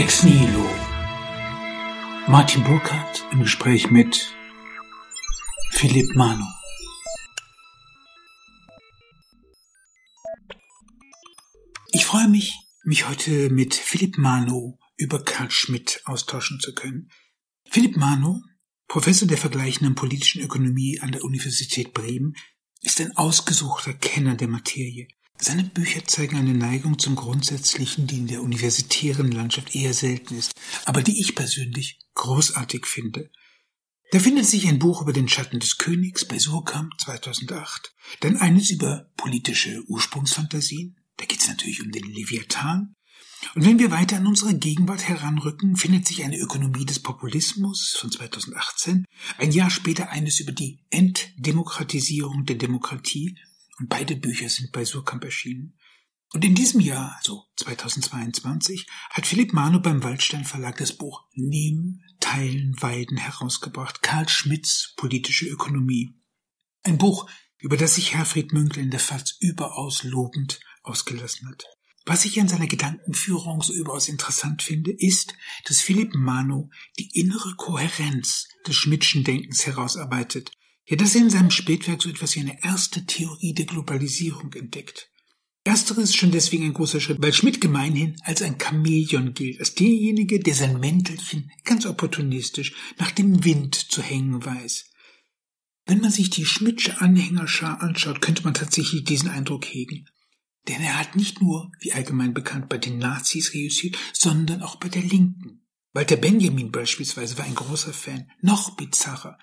Ex Nihilo. Martin Burkhardt im Gespräch mit Philipp Mano. Ich freue mich, mich heute mit Philipp Mano über Karl Schmidt austauschen zu können. Philipp Mano, Professor der vergleichenden politischen Ökonomie an der Universität Bremen, ist ein ausgesuchter Kenner der Materie. Seine Bücher zeigen eine Neigung zum Grundsätzlichen, die in der universitären Landschaft eher selten ist, aber die ich persönlich großartig finde. Da findet sich ein Buch über den Schatten des Königs bei Surkamp 2008, dann eines über politische Ursprungsfantasien, da geht es natürlich um den Leviathan, und wenn wir weiter an unsere Gegenwart heranrücken, findet sich eine Ökonomie des Populismus von 2018, ein Jahr später eines über die Entdemokratisierung der Demokratie, und beide Bücher sind bei Surkamp erschienen. Und in diesem Jahr, also 2022, hat Philipp Manu beim Waldstein Verlag das Buch Nehmen, Teilen, Weiden herausgebracht, Karl Schmidts politische Ökonomie. Ein Buch, über das sich Herfried Münkler in der FAZ überaus lobend ausgelassen hat. Was ich an seiner Gedankenführung so überaus interessant finde, ist, dass Philipp Manu die innere Kohärenz des Schmidtschen Denkens herausarbeitet. Ja, dass er in seinem Spätwerk so etwas wie eine erste Theorie der Globalisierung entdeckt. Ersteres ist schon deswegen ein großer Schritt, weil Schmidt gemeinhin als ein Chamäleon gilt, als derjenige, der sein Mäntelchen ganz opportunistisch nach dem Wind zu hängen weiß. Wenn man sich die Schmidtsche Anhängerschar anschaut, könnte man tatsächlich diesen Eindruck hegen. Denn er hat nicht nur, wie allgemein bekannt, bei den Nazis reüssiert, sondern auch bei der Linken. Walter Benjamin beispielsweise war ein großer Fan. Noch bizarrer.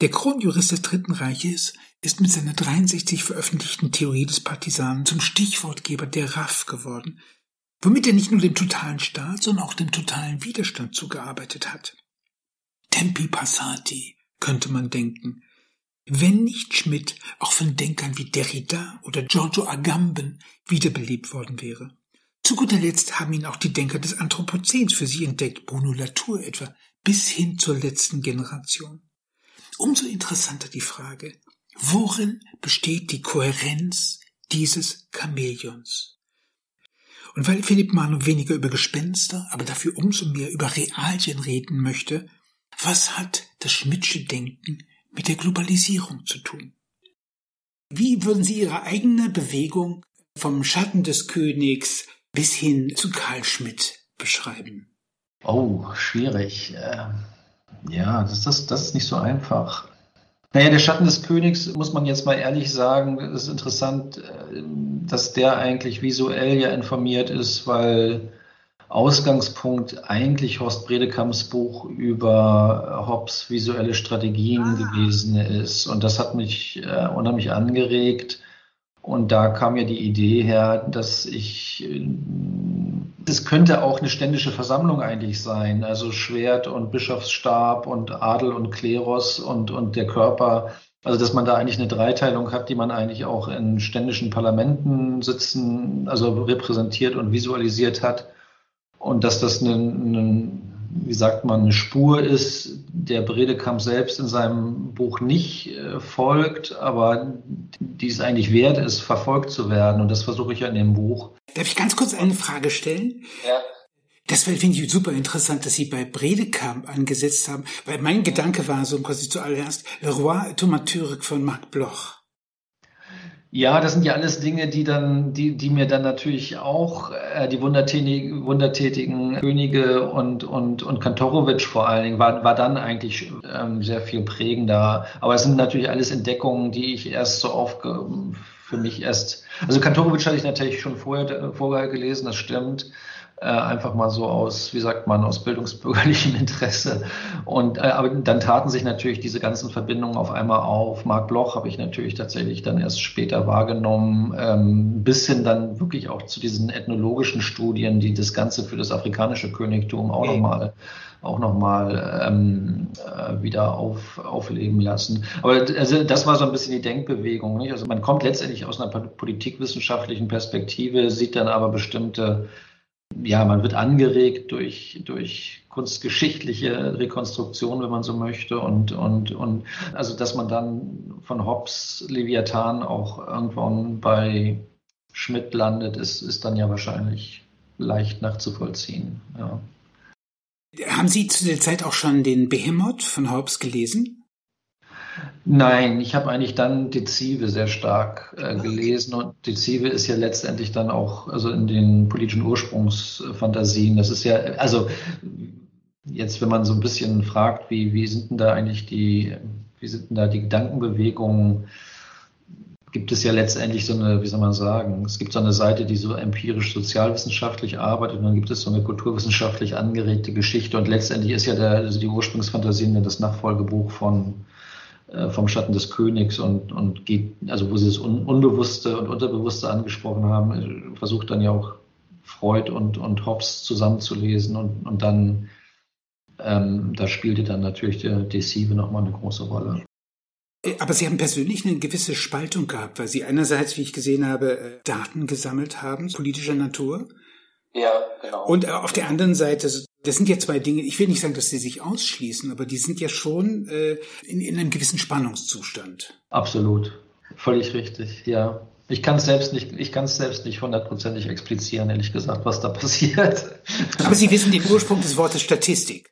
Der Kronjurist des Dritten Reiches ist mit seiner 63 veröffentlichten Theorie des Partisanen zum Stichwortgeber der RAF geworden, womit er nicht nur dem totalen Staat, sondern auch dem totalen Widerstand zugearbeitet hat. Tempi passati, könnte man denken, wenn nicht Schmidt auch von Denkern wie Derrida oder Giorgio Agamben wiederbelebt worden wäre. Zu guter Letzt haben ihn auch die Denker des Anthropozäns für sich entdeckt, Bruno Latour etwa, bis hin zur letzten Generation. Umso interessanter die Frage, worin besteht die Kohärenz dieses Chamäleons? Und weil Philipp Manu weniger über Gespenster, aber dafür umso mehr über Realien reden möchte, was hat das Schmidtsche Denken mit der Globalisierung zu tun. Wie würden Sie Ihre eigene Bewegung vom Schatten des Königs bis hin zu Karl Schmidt beschreiben? Oh, schwierig. Ja, das, das, das ist nicht so einfach. Naja, der Schatten des Königs, muss man jetzt mal ehrlich sagen, ist interessant, äh, dass der eigentlich visuell ja informiert ist, weil Ausgangspunkt eigentlich Horst Bredekamps Buch über Hobbes visuelle Strategien ah. gewesen ist. Und das hat mich äh, unheimlich angeregt. Und da kam ja die Idee her, dass ich, das könnte auch eine ständische Versammlung eigentlich sein. Also Schwert und Bischofsstab und Adel und Kleros und, und der Körper. Also, dass man da eigentlich eine Dreiteilung hat, die man eigentlich auch in ständischen Parlamenten sitzen, also repräsentiert und visualisiert hat und dass das eine, eine, wie sagt man, eine Spur ist, der Bredekamp selbst in seinem Buch nicht äh, folgt, aber die es eigentlich wert ist, verfolgt zu werden. Und das versuche ich ja in dem Buch. Darf ich ganz kurz eine Frage stellen? Ja. Das finde ich super interessant, dass Sie bei Bredekamp angesetzt haben, weil mein Gedanke war so quasi zuallererst Le Roi Thaumaturg von Marc Bloch. Ja, das sind ja alles Dinge, die dann, die, die mir dann natürlich auch äh, die wundertätigen, wundertätigen Könige und und und Kantorowitsch vor allen Dingen war war dann eigentlich ähm, sehr viel prägender. Aber es sind natürlich alles Entdeckungen, die ich erst so aufge für mich erst. Also Kantorowitsch hatte ich natürlich schon vorher vorher gelesen, das stimmt äh, einfach mal so aus, wie sagt man, aus bildungsbürgerlichem Interesse. Und äh, aber dann taten sich natürlich diese ganzen Verbindungen auf einmal auf. Marc Bloch habe ich natürlich tatsächlich dann erst später wahrgenommen, ähm, bis hin dann wirklich auch zu diesen ethnologischen Studien, die das Ganze für das afrikanische Königtum auch nochmal auch nochmal ähm, äh, wieder auf, aufleben lassen. Aber also das war so ein bisschen die Denkbewegung. Nicht? Also man kommt letztendlich aus einer politikwissenschaftlichen Perspektive, sieht dann aber bestimmte ja, man wird angeregt durch, durch kunstgeschichtliche Rekonstruktion, wenn man so möchte. Und, und, und also, dass man dann von Hobbes Leviathan auch irgendwann bei Schmidt landet, ist, ist dann ja wahrscheinlich leicht nachzuvollziehen. Ja. Haben Sie zu der Zeit auch schon den Behemoth von Hobbes gelesen? Nein, ich habe eigentlich dann Dezive sehr stark äh, gelesen und Dezive ist ja letztendlich dann auch also in den politischen Ursprungsfantasien. Das ist ja also jetzt, wenn man so ein bisschen fragt, wie wie sind denn da eigentlich die wie sind denn da die Gedankenbewegungen? gibt es ja letztendlich so eine, wie soll man sagen, es gibt so eine Seite, die so empirisch sozialwissenschaftlich arbeitet und dann gibt es so eine kulturwissenschaftlich angeregte Geschichte und letztendlich ist ja der, also die Ursprungsfantasien das Nachfolgebuch von vom Schatten des Königs und, und geht, also wo sie das Un Unbewusste und Unterbewusste angesprochen haben, versucht dann ja auch Freud und, und Hobbes zusammenzulesen und, und dann ähm, da spielte dann natürlich der Desive nochmal eine große Rolle. Äh, aber Sie haben persönlich eine gewisse Spaltung gehabt, weil Sie einerseits, wie ich gesehen habe, äh, Daten gesammelt haben, politischer Natur. Ja, genau. Und äh, auf der anderen Seite, das sind ja zwei Dinge, ich will nicht sagen, dass sie sich ausschließen, aber die sind ja schon äh, in, in einem gewissen Spannungszustand. Absolut. Völlig richtig, ja. Ich kann es selbst nicht, ich kann es selbst nicht hundertprozentig explizieren, ehrlich gesagt, was da passiert. Aber Sie wissen den Ursprung des Wortes Statistik.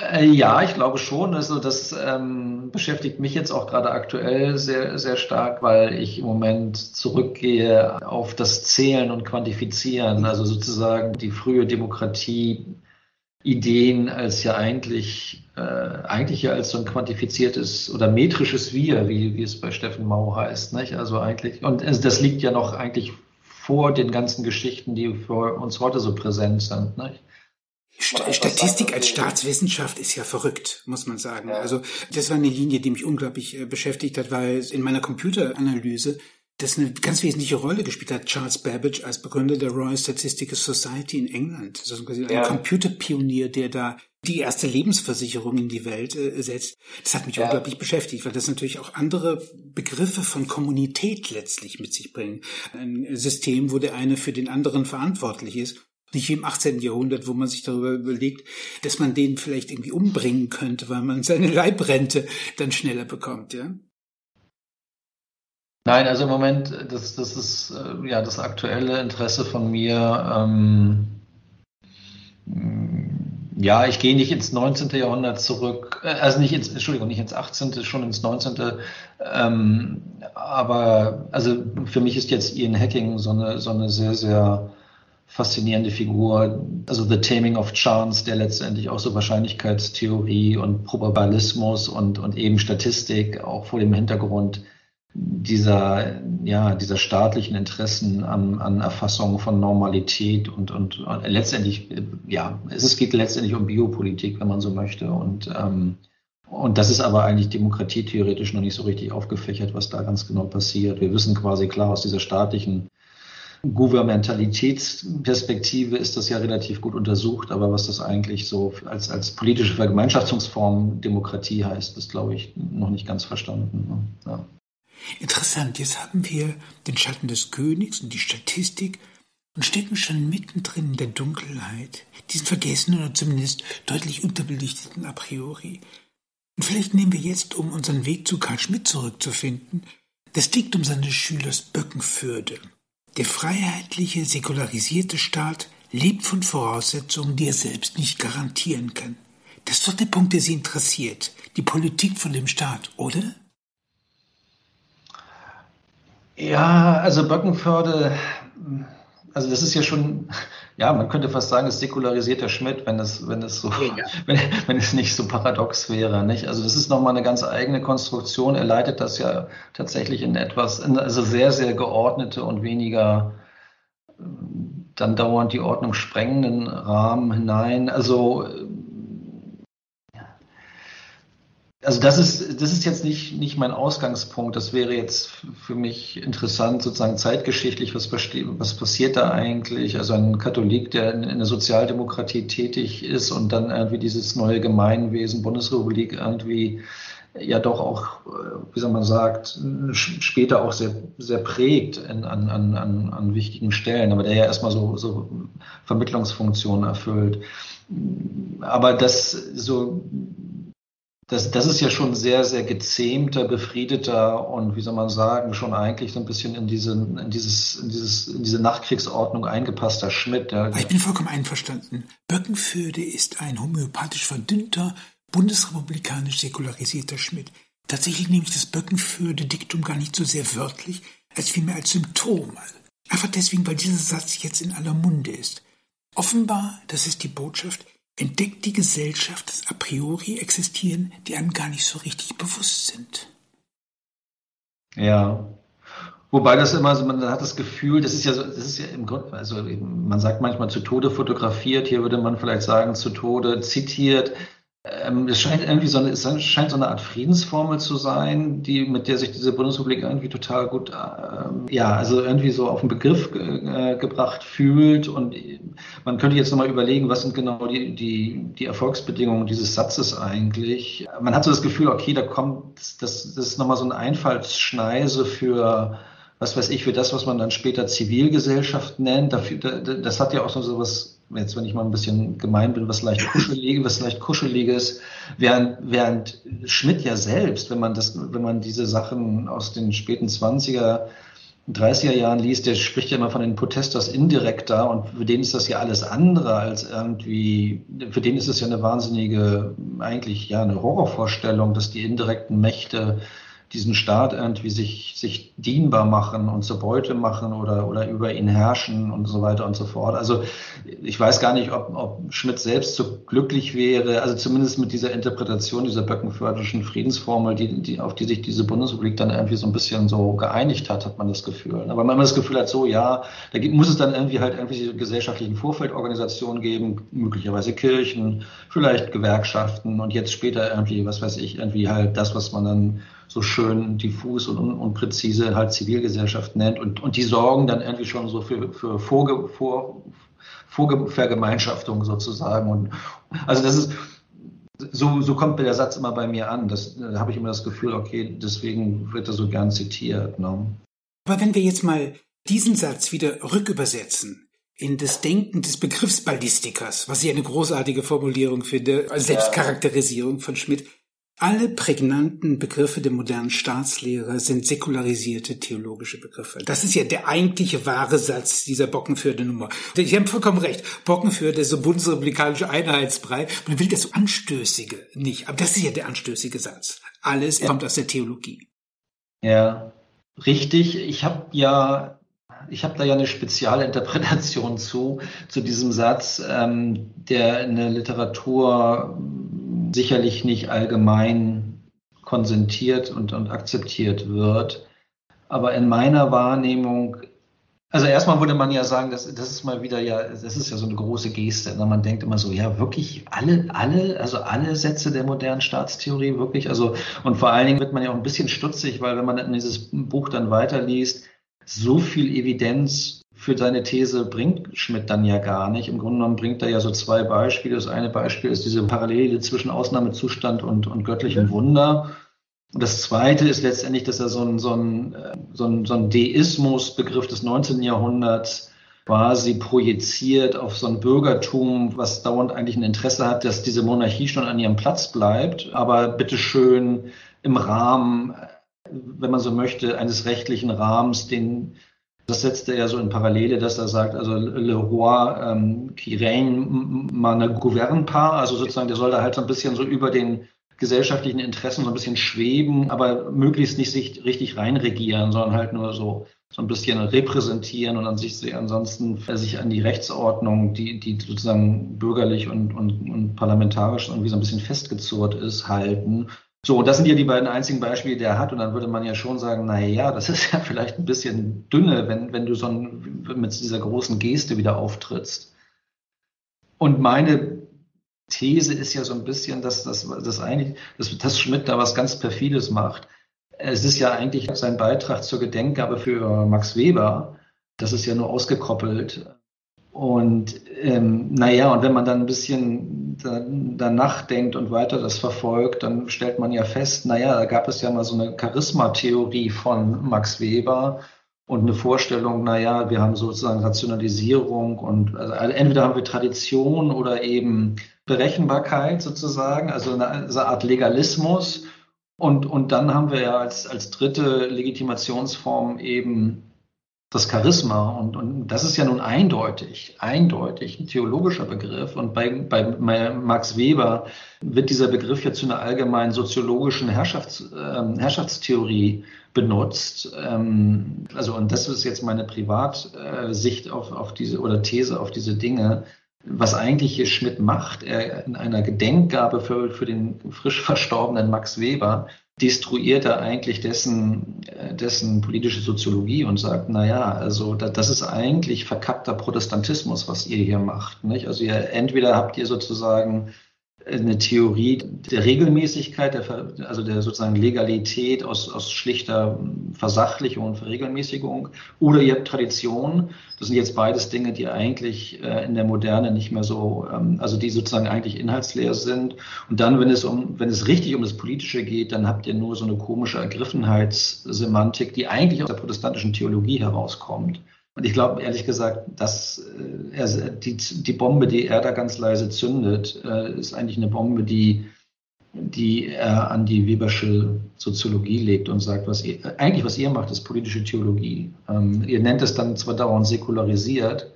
Äh, ja, ich glaube schon. Also das ähm, beschäftigt mich jetzt auch gerade aktuell sehr, sehr stark, weil ich im Moment zurückgehe auf das Zählen und Quantifizieren, also sozusagen die frühe Demokratie. Ideen als ja eigentlich, äh, eigentlich ja als so ein quantifiziertes oder metrisches Wir, wie, wie es bei Steffen Mau heißt, nicht? Also eigentlich, und das liegt ja noch eigentlich vor den ganzen Geschichten, die für uns heute so präsent sind, nicht? Statistik als Staatswissenschaft ist ja verrückt, muss man sagen. Also das war eine Linie, die mich unglaublich äh, beschäftigt hat, weil in meiner Computeranalyse das eine ganz wesentliche Rolle gespielt hat. Charles Babbage als Begründer der Royal Statistical Society in England. Ist quasi ein ja. Computerpionier, der da die erste Lebensversicherung in die Welt äh, setzt. Das hat mich ja. unglaublich beschäftigt, weil das natürlich auch andere Begriffe von Kommunität letztlich mit sich bringen. Ein System, wo der eine für den anderen verantwortlich ist nicht wie im 18. Jahrhundert, wo man sich darüber überlegt, dass man den vielleicht irgendwie umbringen könnte, weil man seine Leibrente dann schneller bekommt, ja? Nein, also im Moment, das, das ist äh, ja das aktuelle Interesse von mir. Ähm, ja, ich gehe nicht ins 19. Jahrhundert zurück, äh, also nicht ins, Entschuldigung, nicht ins 18., schon ins 19. Ähm, aber also für mich ist jetzt Ian Hacking so eine, so eine sehr, sehr faszinierende Figur, also The Taming of Chance, der letztendlich auch so Wahrscheinlichkeitstheorie und Probabilismus und, und eben Statistik auch vor dem Hintergrund dieser, ja, dieser staatlichen Interessen an, an Erfassung von Normalität und, und, und letztendlich, ja, es geht letztendlich um Biopolitik, wenn man so möchte. Und, ähm, und das ist aber eigentlich demokratietheoretisch noch nicht so richtig aufgefächert, was da ganz genau passiert. Wir wissen quasi klar aus dieser staatlichen Gouvernementalitätsperspektive ist das ja relativ gut untersucht, aber was das eigentlich so als, als politische Vergemeinschaftsform Demokratie heißt, ist, glaube ich, noch nicht ganz verstanden. Ne? Ja. Interessant, jetzt haben wir den Schatten des Königs und die Statistik und stecken schon mittendrin in der Dunkelheit, diesen vergessenen oder zumindest deutlich unterbelichteten a priori. Und vielleicht nehmen wir jetzt, um unseren Weg zu Karl Schmidt zurückzufinden, das Diktum seines Schülers Böckenförde. Der freiheitliche, säkularisierte Staat lebt von Voraussetzungen, die er selbst nicht garantieren kann. Das ist doch der Punkt, der Sie interessiert. Die Politik von dem Staat, oder? Ja, also Böckenförde, also das ist ja schon, ja, man könnte fast sagen, es säkularisiert der Schmidt, wenn es, wenn es so, ja. wenn, wenn es nicht so paradox wäre, nicht? Also das ist nochmal eine ganz eigene Konstruktion. Er leitet das ja tatsächlich in etwas, in also sehr, sehr geordnete und weniger dann dauernd die Ordnung sprengenden Rahmen hinein. Also Also das ist, das ist jetzt nicht, nicht mein Ausgangspunkt. Das wäre jetzt für mich interessant, sozusagen zeitgeschichtlich, was, was passiert da eigentlich? Also ein Katholik, der in, in der Sozialdemokratie tätig ist und dann irgendwie dieses neue Gemeinwesen, Bundesrepublik irgendwie ja doch auch, wie soll man sagt, später auch sehr, sehr prägt in, an, an, an, an wichtigen Stellen, aber der ja erstmal so, so Vermittlungsfunktionen erfüllt. Aber das so das, das ist ja schon sehr, sehr gezähmter, befriedeter und wie soll man sagen, schon eigentlich so ein bisschen in diese, in dieses, in dieses, in diese Nachkriegsordnung eingepasster Schmidt. Ja. Ich bin vollkommen einverstanden. Böckenförde ist ein homöopathisch verdünnter, bundesrepublikanisch säkularisierter Schmidt. Tatsächlich nehme ich das Böckenförde-Diktum gar nicht so sehr wörtlich, als vielmehr als Symptom. Einfach deswegen, weil dieser Satz jetzt in aller Munde ist. Offenbar, das ist die Botschaft, entdeckt die Gesellschaft, dass a priori existieren, die einem gar nicht so richtig bewusst sind. Ja. Wobei das immer so, man hat das Gefühl, das ist ja so, das ist ja im Grunde, also man sagt manchmal zu Tode fotografiert, hier würde man vielleicht sagen zu Tode zitiert. Ähm, es scheint irgendwie so eine, es scheint so eine Art Friedensformel zu sein, die, mit der sich diese Bundesrepublik irgendwie total gut, ähm, ja, also irgendwie so auf den Begriff äh, gebracht fühlt. Und man könnte jetzt nochmal überlegen, was sind genau die, die, die Erfolgsbedingungen dieses Satzes eigentlich. Man hat so das Gefühl, okay, da kommt, das, das ist nochmal so eine Einfallsschneise für, was weiß ich, für das, was man dann später Zivilgesellschaft nennt. Das hat ja auch so was jetzt wenn ich mal ein bisschen gemein bin, was leicht kuschelig, was leicht kuscheliges, während, während Schmidt ja selbst, wenn man das, wenn man diese Sachen aus den späten 20er, 30er Jahren liest, der spricht ja immer von den Protesters indirekter und für den ist das ja alles andere als irgendwie, für den ist es ja eine wahnsinnige, eigentlich ja eine Horrorvorstellung, dass die indirekten Mächte diesen Staat irgendwie sich, sich dienbar machen und zur Beute machen oder, oder über ihn herrschen und so weiter und so fort. Also ich weiß gar nicht, ob, ob Schmidt selbst so glücklich wäre, also zumindest mit dieser Interpretation dieser böckenförderischen Friedensformel, die, die, auf die sich diese Bundesrepublik dann irgendwie so ein bisschen so geeinigt hat, hat man das Gefühl. Aber wenn man das Gefühl hat, so ja, da gibt, muss es dann irgendwie halt irgendwelche gesellschaftlichen Vorfeldorganisationen geben, möglicherweise Kirchen, vielleicht Gewerkschaften und jetzt später irgendwie, was weiß ich, irgendwie halt das, was man dann so schön diffus und unpräzise halt Zivilgesellschaft nennt. Und, und die sorgen dann irgendwie schon so für, für Vorge, Vor, Vorvergemeinschaftung sozusagen. Und also das ist, so, so kommt der Satz immer bei mir an. Das, da habe ich immer das Gefühl, okay, deswegen wird er so gern zitiert. Ne? Aber wenn wir jetzt mal diesen Satz wieder rückübersetzen in das Denken des Begriffsballistikers, was ich eine großartige Formulierung finde, als Selbstcharakterisierung von Schmidt, alle prägnanten Begriffe der modernen Staatslehre sind säkularisierte theologische Begriffe. Das ist ja der eigentliche wahre Satz dieser Bockenförde-Nummer. Sie haben vollkommen recht. Bockenförde ist so bundesrepublikanische Einheitsbrei. Man will das so Anstößige nicht. Aber das ist ja der anstößige Satz. Alles ja. kommt aus der Theologie. Ja, richtig. Ich habe ja ich habe da ja eine Spezialinterpretation zu, zu diesem Satz, ähm, der in der Literatur sicherlich nicht allgemein konsentiert und, und akzeptiert wird. Aber in meiner Wahrnehmung, also erstmal würde man ja sagen, das, das ist mal wieder ja, das ist ja so eine große Geste. Ne? Man denkt immer so, ja, wirklich alle, alle, also alle Sätze der modernen Staatstheorie, wirklich, also, und vor allen Dingen wird man ja auch ein bisschen stutzig, weil wenn man in dieses Buch dann weiterliest, so viel Evidenz für seine These bringt Schmidt dann ja gar nicht. Im Grunde genommen bringt er ja so zwei Beispiele. Das eine Beispiel ist diese Parallele zwischen Ausnahmezustand und, und göttlichem Wunder. Und das zweite ist letztendlich, dass er so ein, so ein, so ein, so ein Deismusbegriff des 19. Jahrhunderts quasi projiziert auf so ein Bürgertum, was dauernd eigentlich ein Interesse hat, dass diese Monarchie schon an ihrem Platz bleibt, aber bitteschön im Rahmen, wenn man so möchte, eines rechtlichen Rahmens, den das setzte er so in Parallele, dass er sagt, also le roi ähm, qui règne man gouverne pas, also sozusagen, der soll da halt so ein bisschen so über den gesellschaftlichen Interessen so ein bisschen schweben, aber möglichst nicht sich richtig reinregieren, sondern halt nur so so ein bisschen repräsentieren und an sich ansonsten sich an die Rechtsordnung, die, die sozusagen bürgerlich und, und, und parlamentarisch irgendwie so ein bisschen festgezurrt ist, halten so, und das sind ja die beiden einzigen Beispiele, die er hat. Und dann würde man ja schon sagen, na ja, das ist ja vielleicht ein bisschen dünne, wenn, wenn du so ein, mit dieser großen Geste wieder auftrittst. Und meine These ist ja so ein bisschen, dass das, das eigentlich, dass, dass Schmidt da was ganz Perfides macht. Es ist ja eigentlich sein Beitrag zur Gedenkgabe für Max Weber. Das ist ja nur ausgekoppelt. Und ähm, naja, und wenn man dann ein bisschen danach denkt und weiter das verfolgt, dann stellt man ja fest, naja, da gab es ja mal so eine Charisma-Theorie von Max Weber. und eine Vorstellung, naja, wir haben sozusagen Rationalisierung und also entweder haben wir Tradition oder eben Berechenbarkeit sozusagen, also eine, eine Art Legalismus. Und, und dann haben wir ja als, als dritte Legitimationsform eben das Charisma. Und, und das ist ja nun eindeutig, eindeutig ein theologischer Begriff. Und bei, bei Max Weber wird dieser Begriff ja zu einer allgemeinen soziologischen Herrschafts, äh, Herrschaftstheorie benutzt. Ähm, also, und das ist jetzt meine Privatsicht auf, auf diese oder These auf diese Dinge. Was eigentlich hier Schmidt macht, er in einer Gedenkgabe für, für den frisch verstorbenen Max Weber destruiert er eigentlich dessen, äh, dessen politische Soziologie und sagt, na ja, also da, das ist eigentlich verkappter Protestantismus, was ihr hier macht. Nicht? Also ihr, entweder habt ihr sozusagen eine Theorie der Regelmäßigkeit, der, also der sozusagen Legalität aus, aus schlichter Versachlichung und Verregelmäßigung, oder ihr habt Tradition. Das sind jetzt beides Dinge, die eigentlich äh, in der Moderne nicht mehr so, ähm, also die sozusagen eigentlich inhaltsleer sind. Und dann, wenn es um, wenn es richtig um das Politische geht, dann habt ihr nur so eine komische Ergriffenheitssemantik, die eigentlich aus der protestantischen Theologie herauskommt. Und ich glaube, ehrlich gesagt, dass äh, die, die Bombe, die er da ganz leise zündet, äh, ist eigentlich eine Bombe, die, die er an die Webersche Soziologie legt und sagt, was ihr, eigentlich was ihr macht, ist politische Theologie. Ähm, ihr nennt es dann zwar dauernd säkularisiert,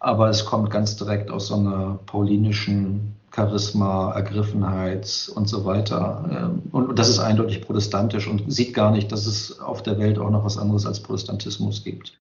aber es kommt ganz direkt aus so einer paulinischen Charisma, Ergriffenheit und so weiter. Ähm, und das ist eindeutig protestantisch und sieht gar nicht, dass es auf der Welt auch noch was anderes als Protestantismus gibt.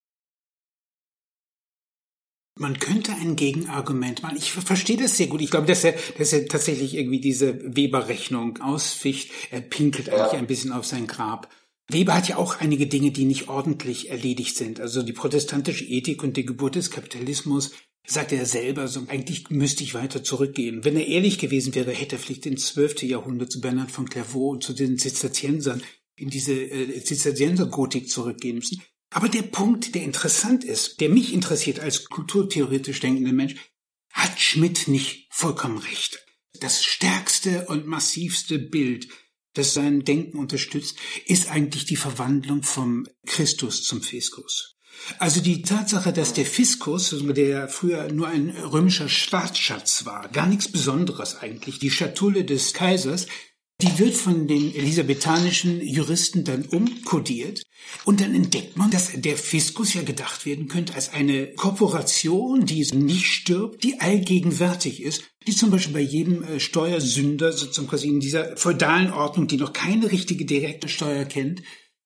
Man könnte ein Gegenargument machen. Ich verstehe das sehr gut. Ich glaube, dass er, dass er tatsächlich irgendwie diese Weber-Rechnung ausficht. Er pinkelt eigentlich ja. ein bisschen auf sein Grab. Weber hat ja auch einige Dinge, die nicht ordentlich erledigt sind. Also die protestantische Ethik und die Geburt des Kapitalismus, sagt er selber, so eigentlich müsste ich weiter zurückgehen. Wenn er ehrlich gewesen wäre, hätte er vielleicht ins zwölfte Jahrhundert zu Bernhard von Clairvaux und zu den Zisterziensern in diese äh, Zisterzienser-Gotik zurückgehen müssen. Aber der Punkt, der interessant ist, der mich interessiert als kulturtheoretisch denkender Mensch, hat Schmidt nicht vollkommen recht. Das stärkste und massivste Bild, das sein Denken unterstützt, ist eigentlich die Verwandlung vom Christus zum Fiskus. Also die Tatsache, dass der Fiskus, der früher nur ein römischer Staatsschatz war, gar nichts Besonderes eigentlich, die Schatulle des Kaisers, die wird von den elisabethanischen Juristen dann umkodiert und dann entdeckt man, dass der Fiskus ja gedacht werden könnte als eine Korporation, die nicht stirbt, die allgegenwärtig ist, die zum Beispiel bei jedem äh, Steuersünder sozusagen quasi in dieser feudalen Ordnung, die noch keine richtige direkte Steuer kennt,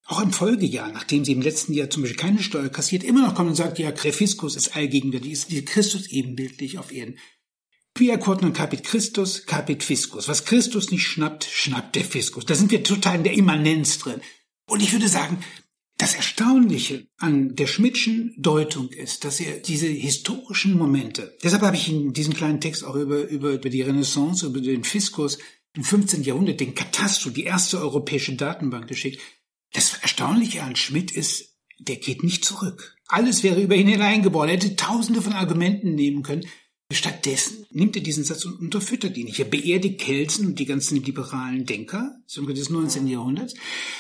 auch im Folgejahr, nachdem sie im letzten Jahr zum Beispiel keine Steuer kassiert, immer noch kommt und sagt, ja, der Fiskus ist allgegenwärtig, ist Christus ebenbildlich auf Erden. Quia quod non capit Christus, capit Fiskus. Was Christus nicht schnappt, schnappt der Fiskus. Da sind wir total in der Immanenz drin. Und ich würde sagen, das Erstaunliche an der Schmidtschen Deutung ist, dass er diese historischen Momente, deshalb habe ich in diesem kleinen Text auch über, über, über die Renaissance, über den Fiskus im 15. Jahrhundert, den Katastro, die erste europäische Datenbank geschickt. Das Erstaunliche an Schmidt ist, der geht nicht zurück. Alles wäre über ihn hineingeboren. Er hätte tausende von Argumenten nehmen können. Stattdessen nimmt er diesen Satz und unterfüttert ihn nicht. Er beerdigt Kelsen und die ganzen liberalen Denker des 19. Jahrhunderts,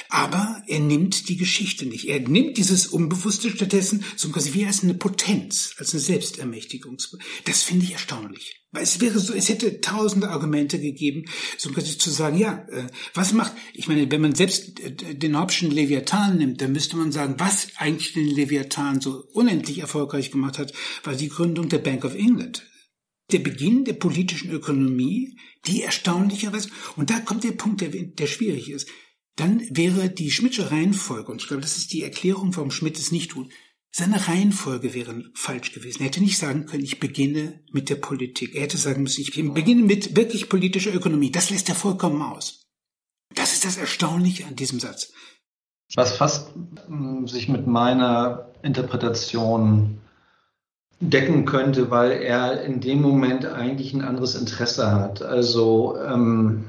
aber er nimmt die Geschichte nicht. Er nimmt dieses Unbewusste stattdessen so quasi wie als eine Potenz, als eine Selbstermächtigung. Das finde ich erstaunlich. Weil es wäre so, es hätte tausende Argumente gegeben, so quasi zu sagen, ja, äh, was macht, ich meine, wenn man selbst äh, den Hobbschen Leviathan nimmt, dann müsste man sagen, was eigentlich den Leviathan so unendlich erfolgreich gemacht hat, war die Gründung der Bank of England der Beginn der politischen Ökonomie, die erstaunlicherweise, und da kommt der Punkt, der, der schwierig ist, dann wäre die Schmidtsche Reihenfolge, und ich glaube, das ist die Erklärung, warum Schmidt es nicht tut, seine Reihenfolge wäre falsch gewesen. Er hätte nicht sagen können, ich beginne mit der Politik. Er hätte sagen müssen, ich beginne mit wirklich politischer Ökonomie. Das lässt er vollkommen aus. Das ist das Erstaunliche an diesem Satz. Was fast hm, sich mit meiner Interpretation decken könnte, weil er in dem Moment eigentlich ein anderes Interesse hat. Also, ähm,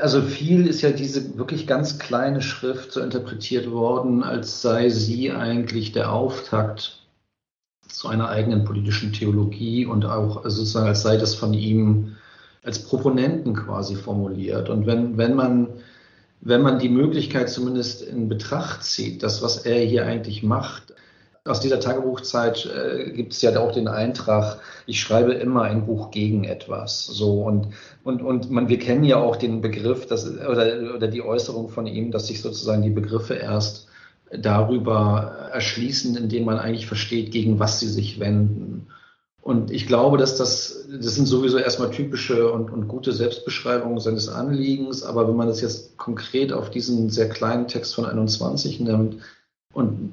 also viel ist ja diese wirklich ganz kleine Schrift so interpretiert worden, als sei sie eigentlich der Auftakt zu einer eigenen politischen Theologie und auch also sozusagen als sei das von ihm als Proponenten quasi formuliert. Und wenn, wenn man wenn man die Möglichkeit zumindest in Betracht zieht, das, was er hier eigentlich macht, aus dieser Tagebuchzeit äh, gibt es ja auch den Eintrag, ich schreibe immer ein Buch gegen etwas. So und, und, und man, wir kennen ja auch den Begriff, dass, oder, oder die Äußerung von ihm, dass sich sozusagen die Begriffe erst darüber erschließen, indem man eigentlich versteht, gegen was sie sich wenden. Und ich glaube, dass das, das sind sowieso erstmal typische und, und gute Selbstbeschreibungen seines Anliegens, aber wenn man das jetzt konkret auf diesen sehr kleinen Text von 21 nimmt und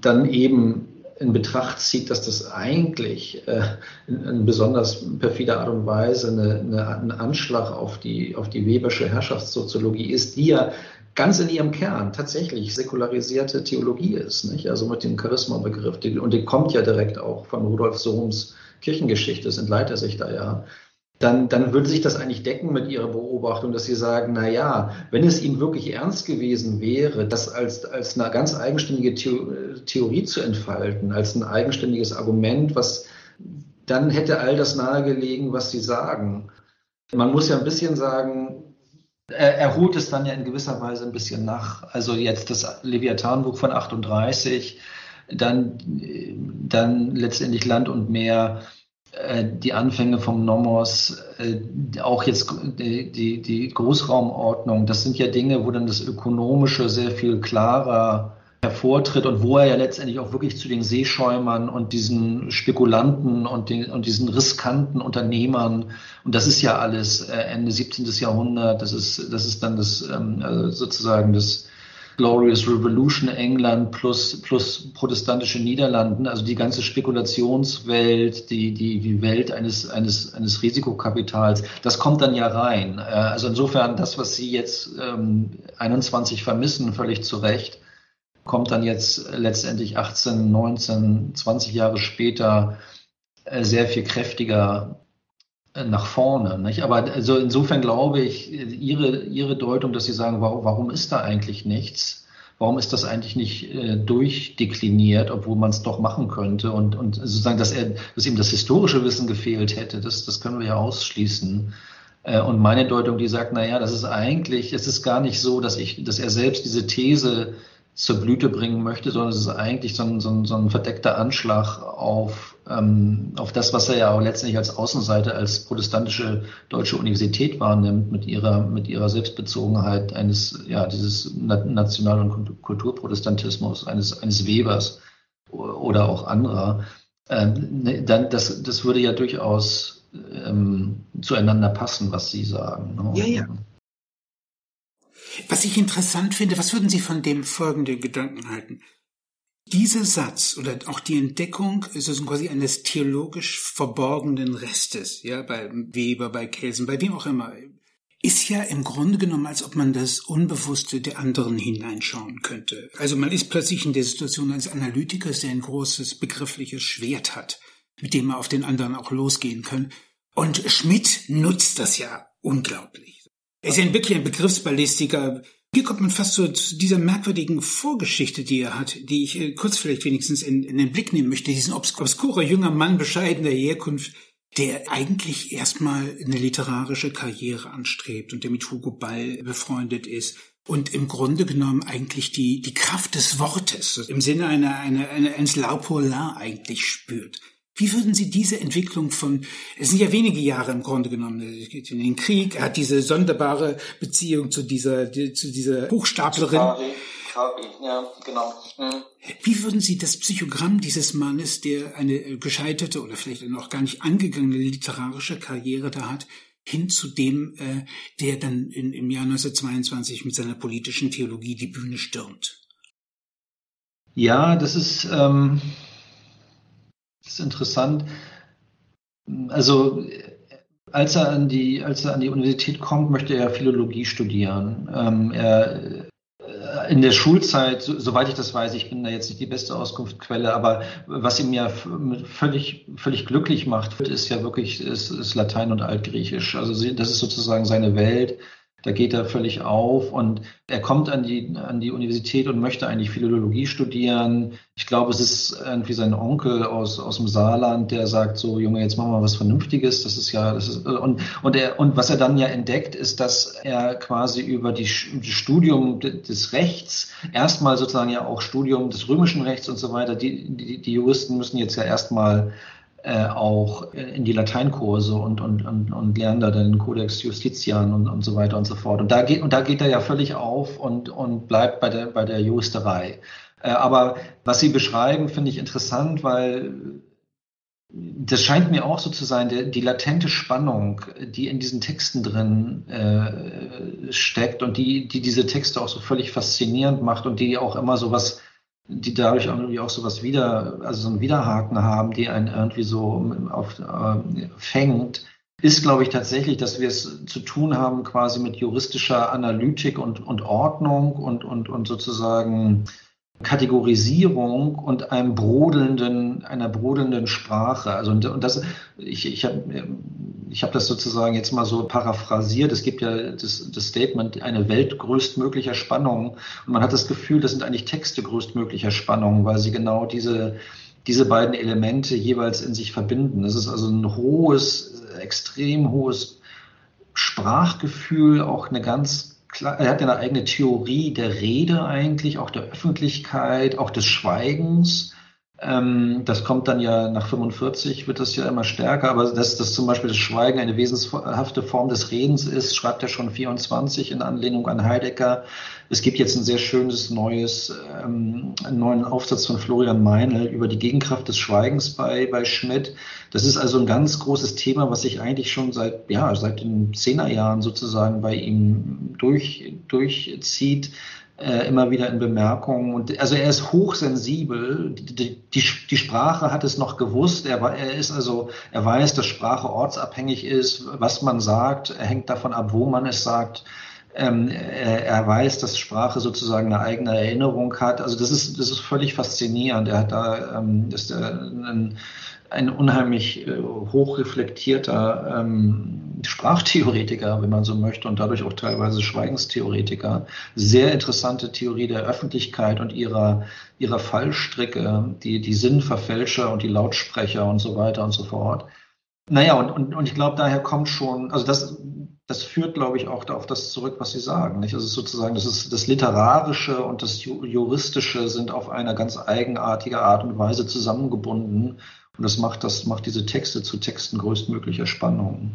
dann eben in Betracht zieht, dass das eigentlich äh, in, in, besonders perfider Art und Weise eine, eine, ein Anschlag auf die, auf die Webersche Herrschaftssoziologie ist, die ja ganz in ihrem Kern tatsächlich säkularisierte Theologie ist, nicht? also mit dem Charisma-Begriff. Und die kommt ja direkt auch von Rudolf Sohms Kirchengeschichte, das entleiht er sich da ja dann, dann würde sich das eigentlich decken mit Ihrer Beobachtung, dass Sie sagen, na ja, wenn es Ihnen wirklich ernst gewesen wäre, das als, als eine ganz eigenständige Theorie zu entfalten, als ein eigenständiges Argument, was, dann hätte all das nahegelegen, was Sie sagen. Man muss ja ein bisschen sagen, er, er holt es dann ja in gewisser Weise ein bisschen nach. Also jetzt das Leviathan-Buch von 38, dann, dann letztendlich Land und Meer, die Anfänge vom Nomos, äh, auch jetzt die, die, Großraumordnung, das sind ja Dinge, wo dann das Ökonomische sehr viel klarer hervortritt und wo er ja letztendlich auch wirklich zu den Seeschäumern und diesen Spekulanten und, den, und diesen riskanten Unternehmern, und das ist ja alles äh, Ende 17. Jahrhundert, das ist, das ist dann das ähm, sozusagen das Glorious Revolution England plus, plus protestantische Niederlanden, also die ganze Spekulationswelt, die, die, die Welt eines, eines, eines Risikokapitals, das kommt dann ja rein. Äh, also insofern, das, was Sie jetzt ähm, 21 vermissen, völlig zu Recht, kommt dann jetzt letztendlich 18, 19, 20 Jahre später äh, sehr viel kräftiger nach vorne. Nicht? Aber also insofern glaube ich, Ihre, Ihre Deutung, dass Sie sagen, warum, warum ist da eigentlich nichts? Warum ist das eigentlich nicht äh, durchdekliniert, obwohl man es doch machen könnte? Und, und sozusagen, dass, er, dass ihm das historische Wissen gefehlt hätte, das, das können wir ja ausschließen. Äh, und meine Deutung, die sagt, na ja, das ist eigentlich, es ist gar nicht so, dass ich, dass er selbst diese These zur Blüte bringen möchte, sondern es ist eigentlich so ein, so ein, so ein verdeckter Anschlag auf, ähm, auf das, was er ja auch letztendlich als Außenseite, als protestantische deutsche Universität wahrnimmt, mit ihrer, mit ihrer Selbstbezogenheit eines, ja, dieses National- und Kulturprotestantismus, eines, eines Webers oder auch anderer. Ähm, ne, dann, das, das würde ja durchaus ähm, zueinander passen, was Sie sagen. Ne? Ja, ja. Was ich interessant finde, was würden Sie von dem folgenden Gedanken halten? Dieser Satz oder auch die Entdeckung ist also quasi eines theologisch verborgenen Restes, ja, bei Weber, bei Kelsen, bei wem auch immer, ist ja im Grunde genommen, als ob man das Unbewusste der anderen hineinschauen könnte. Also man ist plötzlich in der Situation eines Analytikers, der ein großes begriffliches Schwert hat, mit dem man auf den anderen auch losgehen kann. Und Schmidt nutzt das ja unglaublich. Er ist ja wirklich ein Begriffsballistiker. Hier kommt man fast zu, dieser merkwürdigen Vorgeschichte, die er hat, die ich äh, kurz vielleicht wenigstens in, in, den Blick nehmen möchte. Diesen obs obskurer junger Mann bescheidener Herkunft, der eigentlich erstmal eine literarische Karriere anstrebt und der mit Hugo Ball befreundet ist und im Grunde genommen eigentlich die, die Kraft des Wortes im Sinne einer, einer, einer eines Laupolar eigentlich spürt. Wie würden Sie diese Entwicklung von, es sind ja wenige Jahre im Grunde genommen, es geht in den Krieg, er hat diese sonderbare Beziehung zu dieser, zu dieser Hochstaplerin. Kari, Kari, ja, genau. Mhm. Wie würden Sie das Psychogramm dieses Mannes, der eine gescheiterte oder vielleicht noch gar nicht angegangene literarische Karriere da hat, hin zu dem, äh, der dann in, im Jahr 1922 mit seiner politischen Theologie die Bühne stürmt? Ja, das ist, ähm, interessant. Also als er an die, als er an die Universität kommt, möchte er Philologie studieren. Ähm, er, äh, in der Schulzeit, so, soweit ich das weiß, ich bin da jetzt nicht die beste Auskunftsquelle, aber was ihm ja völlig, völlig glücklich macht, ist ja wirklich ist, ist Latein und Altgriechisch. Also das ist sozusagen seine Welt. Da geht er völlig auf und er kommt an die, an die Universität und möchte eigentlich Philologie studieren. Ich glaube, es ist irgendwie sein Onkel aus, aus dem Saarland, der sagt so, Junge, jetzt machen wir was Vernünftiges. Das ist ja, das ist, und, und er, und was er dann ja entdeckt, ist, dass er quasi über die, das Studium des Rechts, erstmal sozusagen ja auch Studium des römischen Rechts und so weiter, die, die, die Juristen müssen jetzt ja erstmal äh, auch in die Lateinkurse und, und, und, und lernen da den Codex Justitian und, und so weiter und so fort. Und da geht, und da geht er ja völlig auf und, und bleibt bei der, bei der Juristerei. Äh, aber was Sie beschreiben, finde ich interessant, weil das scheint mir auch so zu sein, der, die latente Spannung, die in diesen Texten drin äh, steckt und die, die diese Texte auch so völlig faszinierend macht und die auch immer so was die dadurch irgendwie auch so was wieder, also so einen Widerhaken haben, die einen irgendwie so auf, äh, fängt, ist, glaube ich, tatsächlich, dass wir es zu tun haben quasi mit juristischer Analytik und, und Ordnung und, und, und sozusagen Kategorisierung und einem brodelnden, einer brodelnden Sprache. Also und, das, ich, ich habe ich hab das sozusagen jetzt mal so paraphrasiert. Es gibt ja das, das Statement eine Welt größtmöglicher Spannung und man hat das Gefühl, das sind eigentlich Texte größtmöglicher Spannung, weil sie genau diese diese beiden Elemente jeweils in sich verbinden. Das ist also ein hohes, extrem hohes Sprachgefühl, auch eine ganz er hat ja eine eigene Theorie der Rede eigentlich, auch der Öffentlichkeit, auch des Schweigens. Ähm, das kommt dann ja nach 45, wird das ja immer stärker, aber dass, dass zum Beispiel das Schweigen eine wesenshafte Form des Redens ist, schreibt er schon 24 in Anlehnung an Heidegger. Es gibt jetzt ein sehr schönes neues, ähm, einen neuen Aufsatz von Florian Meinl über die Gegenkraft des Schweigens bei, bei Schmidt. Das ist also ein ganz großes Thema, was sich eigentlich schon seit, ja, seit den Zehnerjahren sozusagen bei ihm durch, durchzieht äh, immer wieder in Bemerkungen. Und also er ist hochsensibel. Die, die, die Sprache hat es noch gewusst. Er, er ist also, er weiß, dass Sprache ortsabhängig ist, was man sagt, hängt davon ab, wo man es sagt. Ähm, er, er, weiß, dass Sprache sozusagen eine eigene Erinnerung hat. Also das ist, das ist völlig faszinierend. Er hat da, ähm, ist ein, ein unheimlich äh, hochreflektierter ähm, Sprachtheoretiker, wenn man so möchte, und dadurch auch teilweise Schweigenstheoretiker. Sehr interessante Theorie der Öffentlichkeit und ihrer, ihrer Fallstricke, die, die Sinnverfälscher und die Lautsprecher und so weiter und so fort. Naja, und, und, und ich glaube, daher kommt schon, also das, das führt, glaube ich, auch auf das zurück, was Sie sagen. Nicht? Also sozusagen, das ist das Literarische und das Juristische sind auf eine ganz eigenartige Art und Weise zusammengebunden. Und das macht, das macht diese Texte zu Texten größtmöglicher Spannung.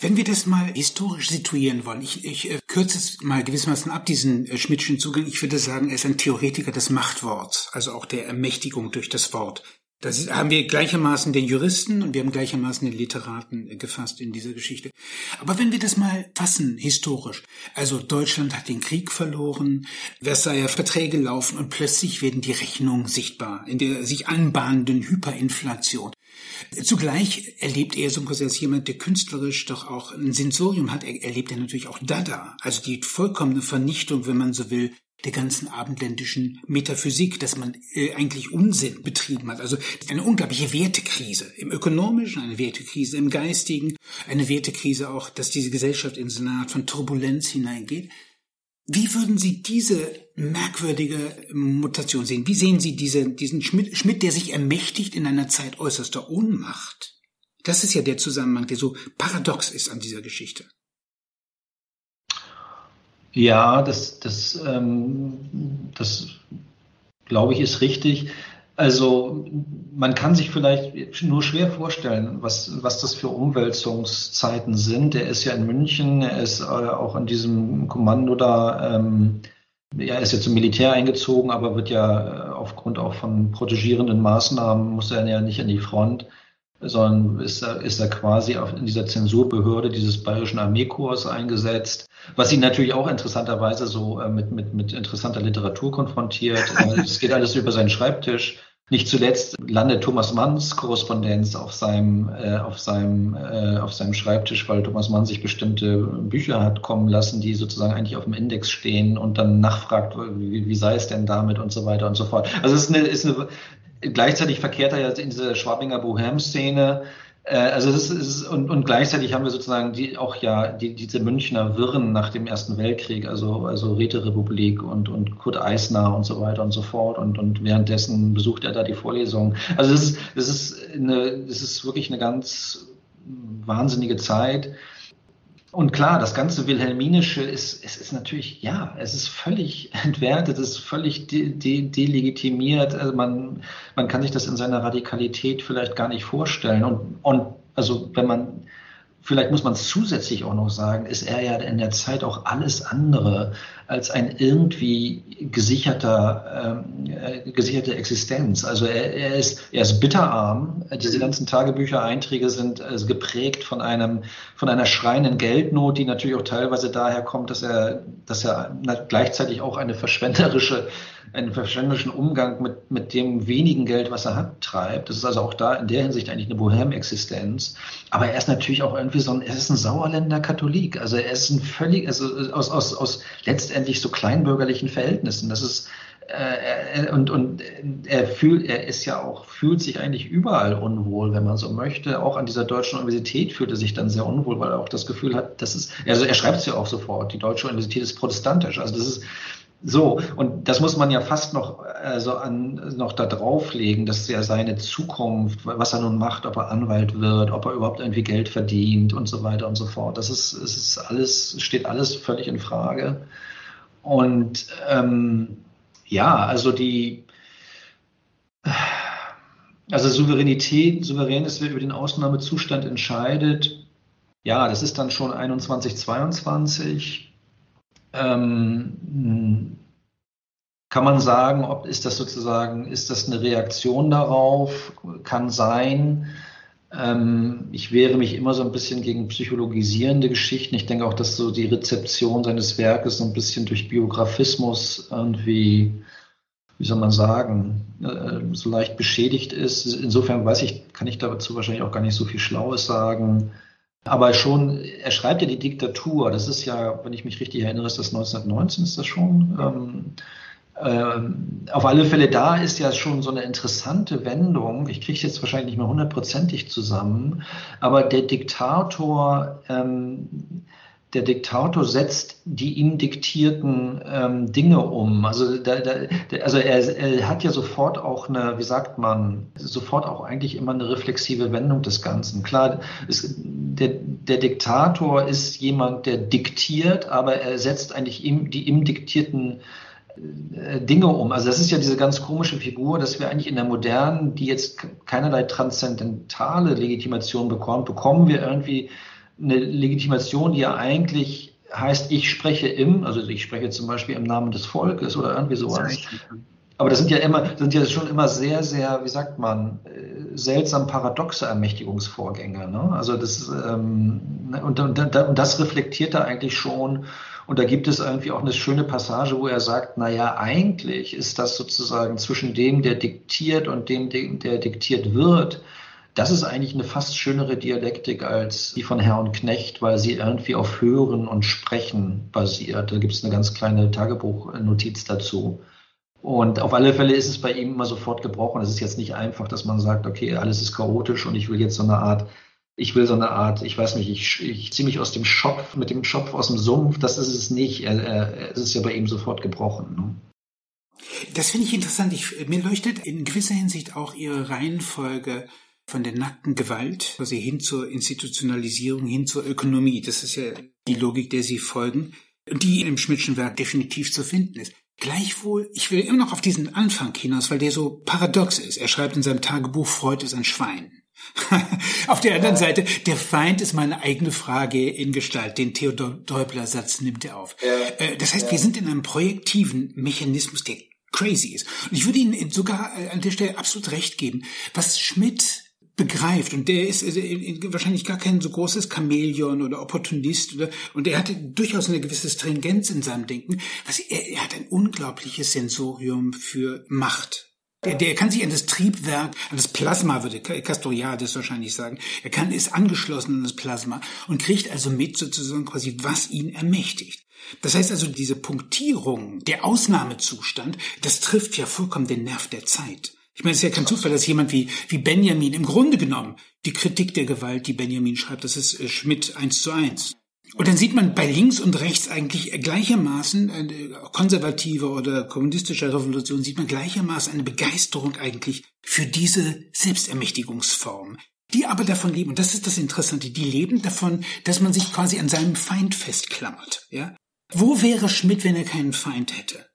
Wenn wir das mal historisch situieren wollen, ich, ich äh, kürze es mal gewissermaßen ab, diesen äh, Schmidtschen Zugang. Ich würde sagen, er ist ein Theoretiker des Machtworts, also auch der Ermächtigung durch das Wort. Das haben wir gleichermaßen den Juristen und wir haben gleichermaßen den Literaten gefasst in dieser Geschichte. Aber wenn wir das mal fassen, historisch, also Deutschland hat den Krieg verloren, Versailler Verträge laufen und plötzlich werden die Rechnungen sichtbar in der sich anbahnenden Hyperinflation. Zugleich erlebt er so als jemand, der künstlerisch doch auch ein Sensorium hat, er erlebt er natürlich auch Dada, also die vollkommene Vernichtung, wenn man so will, der ganzen abendländischen Metaphysik, dass man äh, eigentlich Unsinn betrieben hat. Also eine unglaubliche Wertekrise im ökonomischen, eine Wertekrise im geistigen, eine Wertekrise auch, dass diese Gesellschaft in so eine Art von Turbulenz hineingeht. Wie würden Sie diese merkwürdige Mutation sehen? Wie sehen Sie diese, diesen Schmidt, Schmidt, der sich ermächtigt in einer Zeit äußerster Ohnmacht? Das ist ja der Zusammenhang, der so paradox ist an dieser Geschichte. Ja, das, das, ähm, das glaube ich ist richtig. Also man kann sich vielleicht nur schwer vorstellen, was, was das für Umwälzungszeiten sind. Er ist ja in München, er ist äh, auch an diesem Kommando da. Ähm, er ist jetzt zum Militär eingezogen, aber wird ja äh, aufgrund auch von protegierenden Maßnahmen, muss er ja nicht an die Front sondern ist er, ist er quasi auf, in dieser Zensurbehörde dieses bayerischen Armeekorps eingesetzt, was ihn natürlich auch interessanterweise so äh, mit, mit, mit interessanter Literatur konfrontiert. Äh, es geht alles über seinen Schreibtisch. Nicht zuletzt landet Thomas Manns Korrespondenz auf seinem, äh, auf, seinem, äh, auf seinem Schreibtisch, weil Thomas Mann sich bestimmte Bücher hat kommen lassen, die sozusagen eigentlich auf dem Index stehen und dann nachfragt, wie, wie sei es denn damit und so weiter und so fort. Also es ist eine, ist eine gleichzeitig verkehrt er ja in dieser Schwabinger Bohem-Szene, Äh, also das ist, und, und gleichzeitig haben wir sozusagen die auch ja die, diese Münchner Wirren nach dem Ersten Weltkrieg, also also Räterepublik und und Kurt Eisner und so weiter und so fort und und währenddessen besucht er da die Vorlesung. Also das ist das ist eine das ist wirklich eine ganz wahnsinnige Zeit. Und klar, das ganze Wilhelminische ist, es ist natürlich, ja, es ist völlig entwertet, es ist völlig de, de, delegitimiert. Also man, man kann sich das in seiner Radikalität vielleicht gar nicht vorstellen. Und, und also wenn man vielleicht muss man es zusätzlich auch noch sagen, ist er ja in der Zeit auch alles andere als ein irgendwie gesicherter, ähm, äh, gesicherte Existenz. Also er, er, ist, er ist bitterarm. Diese ganzen Tagebücher-Einträge sind äh, geprägt von einem, von einer schreienden Geldnot, die natürlich auch teilweise daher kommt, dass er, dass er gleichzeitig auch eine verschwenderische einen verschwenderischen Umgang mit, mit dem wenigen Geld, was er hat, treibt. Das ist also auch da in der Hinsicht eigentlich eine Bohem-Existenz. Aber er ist natürlich auch irgendwie so ein, er ist ein Sauerländer Katholik. Also er ist ein völlig, also aus, aus, aus letztendlich so kleinbürgerlichen Verhältnissen. Das ist, äh, und, und er fühlt, er ist ja auch, fühlt sich eigentlich überall unwohl, wenn man so möchte. Auch an dieser deutschen Universität fühlt er sich dann sehr unwohl, weil er auch das Gefühl hat, das ist, also er schreibt es ja auch sofort, die deutsche Universität ist protestantisch. Also das ist, so, und das muss man ja fast noch äh, so an, noch da drauflegen, dass ja seine Zukunft, was er nun macht, ob er Anwalt wird, ob er überhaupt irgendwie Geld verdient und so weiter und so fort. Das ist, es ist alles, steht alles völlig in Frage. Und ähm, ja, also die also Souveränität, souverän ist, wer über den Ausnahmezustand entscheidet. Ja, das ist dann schon 21, 22 ähm, kann man sagen, ob ist das sozusagen, ist das eine Reaktion darauf? Kann sein. Ähm, ich wehre mich immer so ein bisschen gegen psychologisierende Geschichten. Ich denke auch, dass so die Rezeption seines Werkes so ein bisschen durch Biografismus irgendwie, wie soll man sagen, äh, so leicht beschädigt ist. Insofern weiß ich, kann ich dazu wahrscheinlich auch gar nicht so viel Schlaues sagen. Aber schon, er schreibt ja die Diktatur, das ist ja, wenn ich mich richtig erinnere, ist das 1919, ist das schon. Ähm, ähm, auf alle Fälle, da ist ja schon so eine interessante Wendung. Ich kriege es jetzt wahrscheinlich nicht mehr hundertprozentig zusammen, aber der Diktator ähm, der Diktator setzt die ihm diktierten ähm, Dinge um. Also, da, da, also er, er, hat ja sofort auch eine, wie sagt man, sofort auch eigentlich immer eine reflexive Wendung des Ganzen. Klar, es, der, der Diktator ist jemand, der diktiert, aber er setzt eigentlich ihm, die ihm diktierten äh, Dinge um. Also das ist ja diese ganz komische Figur, dass wir eigentlich in der modernen, die jetzt keinerlei transzendentale Legitimation bekommt, bekommen wir irgendwie eine Legitimation, die ja eigentlich heißt, ich spreche im, also ich spreche zum Beispiel im Namen des Volkes oder irgendwie sowas. Aber das sind ja immer, sind ja schon immer sehr, sehr, wie sagt man, äh, seltsam paradoxe Ermächtigungsvorgänge. Ne? Also das ähm, ne, und, und, und das reflektiert er eigentlich schon. Und da gibt es irgendwie auch eine schöne Passage, wo er sagt, na ja, eigentlich ist das sozusagen zwischen dem, der diktiert und dem, der diktiert wird, das ist eigentlich eine fast schönere Dialektik als die von Herrn Knecht, weil sie irgendwie auf Hören und Sprechen basiert. Da gibt es eine ganz kleine Tagebuchnotiz dazu. Und auf alle Fälle ist es bei ihm immer sofort gebrochen. Es ist jetzt nicht einfach, dass man sagt, okay, alles ist chaotisch und ich will jetzt so eine Art, ich will so eine Art, ich weiß nicht, ich, ich ziehe mich aus dem Schopf, mit dem Schopf aus dem Sumpf. Das ist es nicht. Es ist ja bei ihm sofort gebrochen. Ne? Das finde ich interessant. Ich, mir leuchtet in gewisser Hinsicht auch Ihre Reihenfolge von der nackten Gewalt, also hin zur Institutionalisierung, hin zur Ökonomie. Das ist ja die Logik, der Sie folgen, die im Schmidtschen Werk definitiv zu finden ist. Gleichwohl, ich will immer noch auf diesen Anfang hinaus, weil der so paradox ist. Er schreibt in seinem Tagebuch, Freud ist ein Schwein. Auf der anderen Seite, der Feind ist meine eigene Frage in Gestalt. Den Theodor Däubler-Satz nimmt er auf. Äh, das heißt, wir sind in einem projektiven Mechanismus, der crazy ist. Und ich würde Ihnen sogar an der Stelle absolut recht geben. Was Schmidt begreift und der ist wahrscheinlich gar kein so großes Chamäleon oder Opportunist oder, und er hatte durchaus eine gewisse Stringenz in seinem Denken. Was er, er hat ein unglaubliches Sensorium für Macht. Der, der kann sich an das Triebwerk, an das Plasma, würde Castoriadis wahrscheinlich sagen. Er kann, ist angeschlossen an das Plasma und kriegt also mit sozusagen quasi, was ihn ermächtigt. Das heißt also, diese Punktierung, der Ausnahmezustand, das trifft ja vollkommen den Nerv der Zeit. Ich meine, es ist ja kein Zufall, dass jemand wie, wie Benjamin im Grunde genommen die Kritik der Gewalt, die Benjamin schreibt, das ist äh, Schmidt eins zu eins. Und dann sieht man bei links und rechts eigentlich gleichermaßen, äh, konservative oder kommunistische Revolution, sieht man gleichermaßen eine Begeisterung eigentlich für diese Selbstermächtigungsform. Die aber davon leben, und das ist das Interessante, die leben davon, dass man sich quasi an seinem Feind festklammert, ja. Wo wäre Schmidt, wenn er keinen Feind hätte?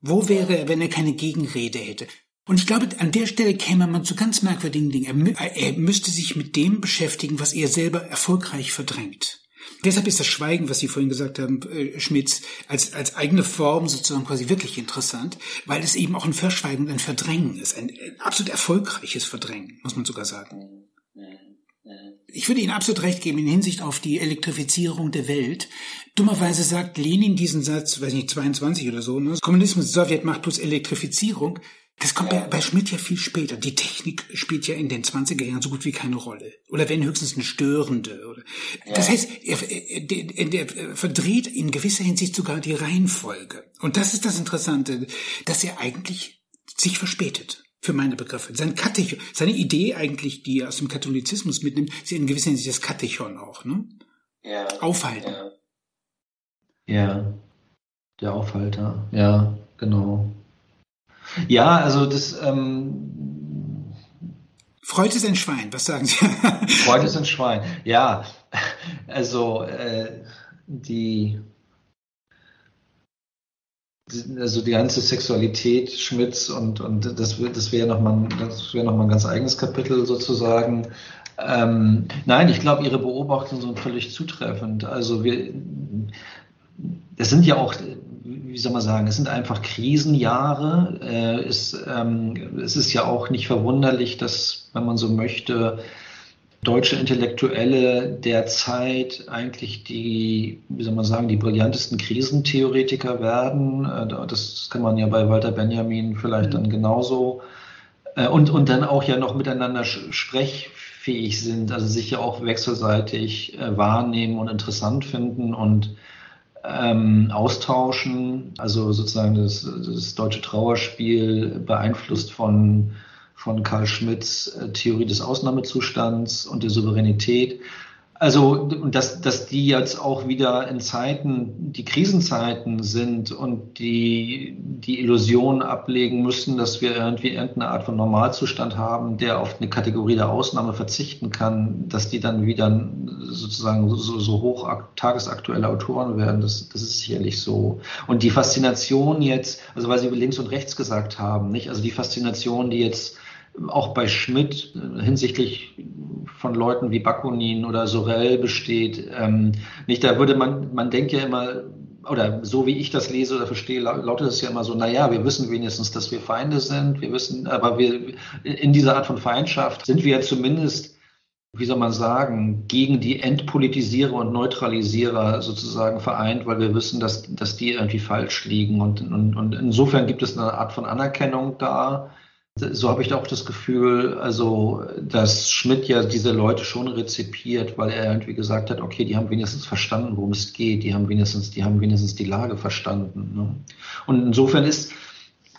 Wo wäre er, wenn er keine Gegenrede hätte? Und ich glaube, an der Stelle käme man zu ganz merkwürdigen Dingen. Er, er müsste sich mit dem beschäftigen, was er selber erfolgreich verdrängt. Deshalb ist das Schweigen, was Sie vorhin gesagt haben, äh, Schmitz, als, als eigene Form sozusagen quasi wirklich interessant, weil es eben auch ein Verschweigen und ein Verdrängen ist. Ein, ein absolut erfolgreiches Verdrängen, muss man sogar sagen. Ich würde Ihnen absolut recht geben in Hinsicht auf die Elektrifizierung der Welt. Dummerweise sagt Lenin diesen Satz, weiß nicht, 22 oder so, ne? Kommunismus, Sowjetmacht plus Elektrifizierung. Das kommt bei, bei Schmidt ja viel später. Die Technik spielt ja in den 20er Jahren so gut wie keine Rolle. Oder wenn höchstens eine störende. Oder. Das heißt, er, er, er verdreht in gewisser Hinsicht sogar die Reihenfolge. Und das ist das Interessante, dass er eigentlich sich verspätet für meine Begriffe. Sein Katechon, seine Idee eigentlich, die er aus dem Katholizismus mitnimmt, ist in gewisser Hinsicht das Katechon auch, ne? Ja. Aufhalten. Ja. ja. Der Aufhalter. Ja, genau. Ja, also das. Ähm, Freud ist ein Schwein, was sagen Sie? Freud ist ein Schwein, ja. Also äh, die also die ganze Sexualität Schmitz und, und das, das wäre nochmal das wäre noch mal ein ganz eigenes Kapitel sozusagen. Ähm, nein, ich glaube, Ihre Beobachtungen sind völlig zutreffend. Also wir, es sind ja auch, wie soll man sagen, es sind einfach Krisenjahre. Äh, es, ähm, es ist ja auch nicht verwunderlich, dass, wenn man so möchte, deutsche Intellektuelle der Zeit eigentlich die, wie soll man sagen, die brillantesten Krisentheoretiker werden. Äh, das kann man ja bei Walter Benjamin vielleicht dann genauso. Äh, und, und dann auch ja noch miteinander sprechfähig sind, also sich ja auch wechselseitig äh, wahrnehmen und interessant finden und ähm, austauschen. Also sozusagen das, das deutsche Trauerspiel beeinflusst von von Karl Schmidts äh, Theorie des Ausnahmezustands und der Souveränität. Also, dass, dass die jetzt auch wieder in Zeiten, die Krisenzeiten sind und die, die Illusion ablegen müssen, dass wir irgendwie irgendeine Art von Normalzustand haben, der auf eine Kategorie der Ausnahme verzichten kann, dass die dann wieder sozusagen so, so hoch tagesaktuelle Autoren werden, das, das ist sicherlich so. Und die Faszination jetzt, also weil Sie links und rechts gesagt haben, nicht? Also die Faszination, die jetzt auch bei Schmidt äh, hinsichtlich von Leuten wie Bakunin oder Sorel besteht. Ähm, nicht, da würde man, man denkt ja immer, oder so wie ich das lese oder verstehe, lautet es ja immer so, naja, wir wissen wenigstens, dass wir Feinde sind, wir wissen, aber wir, in dieser Art von Feindschaft sind wir ja zumindest, wie soll man sagen, gegen die Entpolitisierer und Neutralisierer sozusagen vereint, weil wir wissen, dass, dass die irgendwie falsch liegen und, und, und insofern gibt es eine Art von Anerkennung da, so habe ich auch das Gefühl, also, dass Schmidt ja diese Leute schon rezipiert, weil er irgendwie gesagt hat, okay, die haben wenigstens verstanden, worum es geht, die haben wenigstens, die haben wenigstens die Lage verstanden. Ne? Und insofern ist,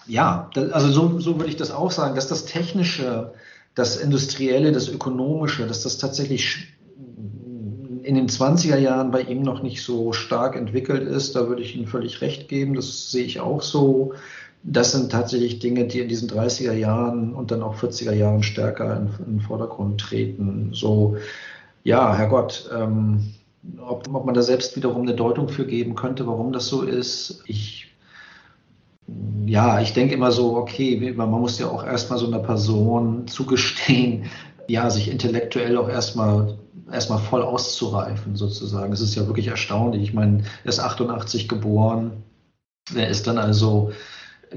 ja, also so, so würde ich das auch sagen, dass das Technische, das Industrielle, das Ökonomische, dass das tatsächlich in den 20er Jahren bei ihm noch nicht so stark entwickelt ist, da würde ich Ihnen völlig recht geben. Das sehe ich auch so das sind tatsächlich Dinge, die in diesen 30er Jahren und dann auch 40er Jahren stärker in, in den Vordergrund treten. So, ja, Herrgott, ähm, ob, ob man da selbst wiederum eine Deutung für geben könnte, warum das so ist. Ich, ja, ich denke immer so, okay, man muss ja auch erstmal so einer Person zugestehen, ja, sich intellektuell auch erstmal erstmal voll auszureifen, sozusagen. Es ist ja wirklich erstaunlich. Ich meine, er ist 88 geboren. Er ist dann also